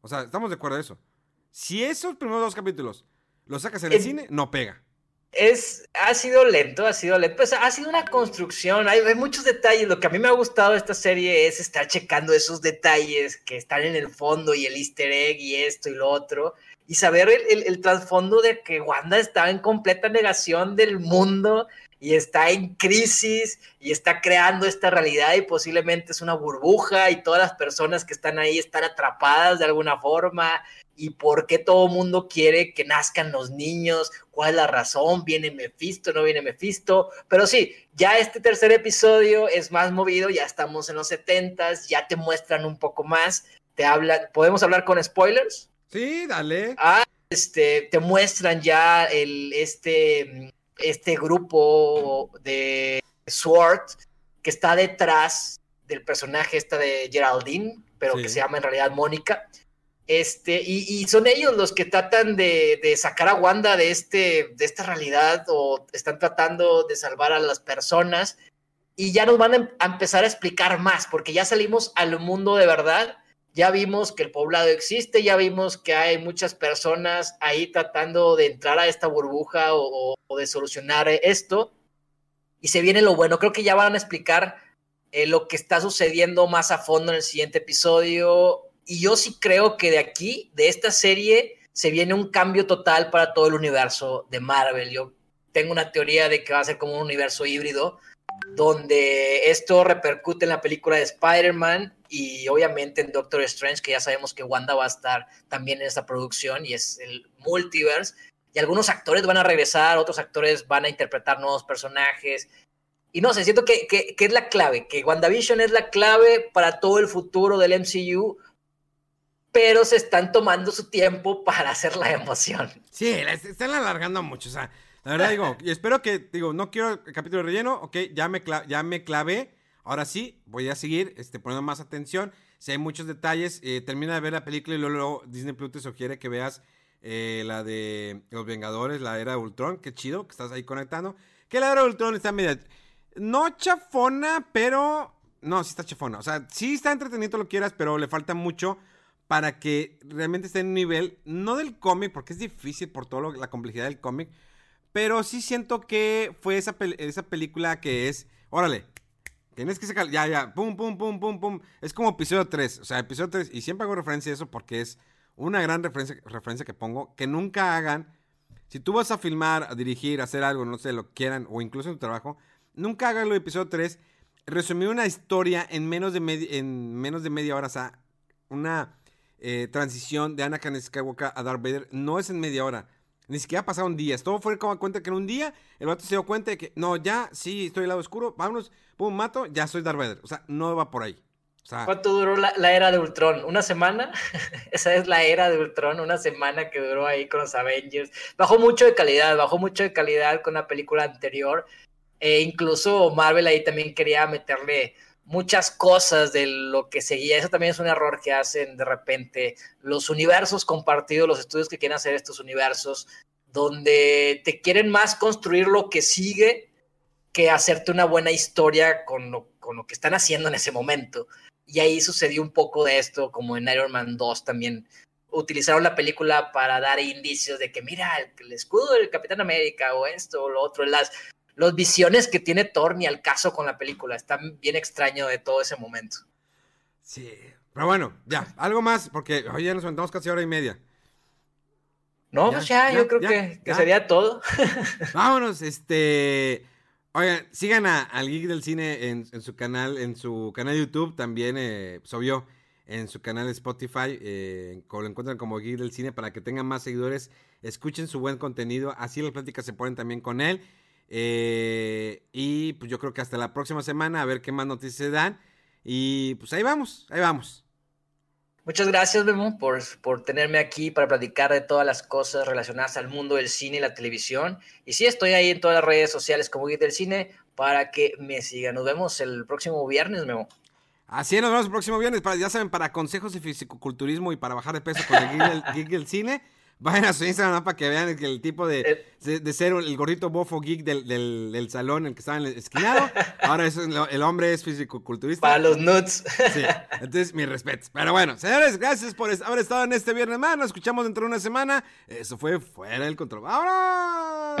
O sea, estamos de acuerdo en eso. Si esos primeros dos capítulos lo sacas en el cine, no pega. Es, ha sido lento, ha sido lento, pues ha sido una construcción, hay, hay, muchos detalles, lo que a mí me ha gustado de esta serie es estar checando esos detalles que están en el fondo y el easter egg y esto y lo otro, y saber el, trasfondo de que Wanda está en completa negación del mundo y está en crisis y está creando esta realidad y posiblemente es una burbuja y todas las personas que están ahí están atrapadas de alguna forma. Y por qué todo el mundo quiere que nazcan los niños, cuál es la razón, viene Mephisto, no viene Mephisto, pero sí, ya este tercer episodio es más movido, ya estamos en los setentas, ya te muestran un poco más, te hablan, ¿podemos hablar con spoilers? Sí, dale. Ah, este, te muestran ya el, este, este grupo de SWORD que está detrás del personaje esta de Geraldine, pero sí. que se llama en realidad Mónica. Este, y, y, son ellos los que tratan de, de, sacar a Wanda de, este, de esta realidad o están tratando de salvar a las personas y ya nos van a, a empezar a explicar más porque ya salimos al mundo de verdad, ya vimos que el poblado existe, ya vimos que hay muchas personas ahí tratando de entrar a esta burbuja o, de solucionar esto. Y se viene lo bueno, creo que ya van a explicar eh, lo que está sucediendo más a fondo en el siguiente episodio. Y yo sí creo que de aquí, de esta serie, se viene un cambio total para todo el universo de Marvel. Yo tengo una teoría de que va a ser como un universo híbrido, donde esto repercute en la película de Spider-Man y obviamente en Doctor Strange, que ya sabemos que Wanda va a estar también en esta producción y es el multiverse. Y algunos actores van a regresar, otros actores van a interpretar nuevos personajes. Y no sé, siento que, que, es la clave, que WandaVision es la clave para todo el futuro del MCU, pero se están tomando su tiempo para hacer la emoción. Sí, la están alargando mucho, o sea, la verdad digo, y espero que, digo, no quiero el capítulo relleno, ok, ya me, ya me clavé, ahora sí, voy a seguir este, poniendo más atención, si hay muchos detalles, eh, termina de ver la película y luego, Disney Plus te sugiere que veas eh, la de Los Vengadores, la era de Ultron, qué chido que estás ahí conectando, que la era de Ultron está media, no chafona, pero, no, sí está chafona, o sea, sí está entretenido lo quieras, pero le falta mucho para que realmente esté en un nivel, no del cómic, porque es difícil por toda la complejidad del cómic, pero sí siento que fue esa, esa película que es, órale, tienes que sacar, ya, ya, pum, pum, pum, pum, pum, es como episodio 3, o sea, episodio 3, y siempre hago referencia a eso porque es una gran referencia, referencia que pongo, que nunca hagan, si tú vas a filmar, a dirigir, a hacer algo, no sé, lo quieran, o incluso en tu trabajo, nunca hagan lo de episodio 3, resumir una historia en menos de, en menos de media hora, o sea, una eh, transición de Anakin Skywalker a Darth Vader no es en media hora. Ni siquiera pasaron días. Todo fue como cuenta que en un día el vato se dio cuenta de que, no, ya, sí, estoy al lado oscuro, vámonos, pum, mato, ya soy Darth Vader. O sea, no va por ahí. ¿Cuánto duró la, la, era de Ultron? ¿Una semana? Esa es la era de Ultron, una semana que duró ahí con los Avengers. Bajó mucho de calidad, bajó mucho de calidad con la película anterior. E incluso Marvel ahí también quería meterle muchas cosas de lo que seguía. Eso también es un error que hacen de repente los universos compartidos, los estudios que quieren hacer estos universos, donde te quieren más construir lo que sigue que hacerte una buena historia con lo, con lo que están haciendo en ese momento. Y ahí sucedió un poco de esto, como en Iron Man 2 también. Utilizaron la película para dar indicios de que, mira, el, el escudo del Capitán América o esto o lo otro, las, las visiones que tiene Thor ni al caso con la película. Está bien extraño de todo ese momento. Sí, pero bueno, ya, algo más, porque hoy ya nos aventamos casi hora y media. No, ya, pues ya, ya yo creo ya, que, que sería todo. Vámonos, este. Oigan, sigan a, al Geek del Cine en, en, su canal, en su canal de YouTube, también eh, subió en su canal de Spotify, eh, lo encuentran como Geek del Cine para que tengan más seguidores, escuchen su buen contenido, así las pláticas se ponen también con él. Eh, y pues yo creo que hasta la próxima semana a ver qué más noticias se dan. Y pues ahí vamos, ahí vamos. Muchas gracias, Memo, por, por tenerme aquí para platicar de todas las cosas relacionadas al mundo del cine y la televisión. Y sí, estoy ahí en todas las redes sociales como Geek del Cine para que me sigan. Nos vemos el próximo viernes, Memo. Así es, nos vemos el próximo viernes. Para, ya saben, para consejos de fisicoculturismo y para bajar de peso con el Geek del Cine Vayan a su Instagram para que vean que el tipo de, Eh. de, ser el gordito bofo geek del, del, del salón, el que estaba en el esquinado, ahora es, el hombre es fisicoculturista. Para los nuts. Sí, entonces mis respetos. Pero bueno, señores, gracias por haber estado en este viernes más. Nos escuchamos dentro de una semana. Eso fue Fuera del Control. ¡Vámonos!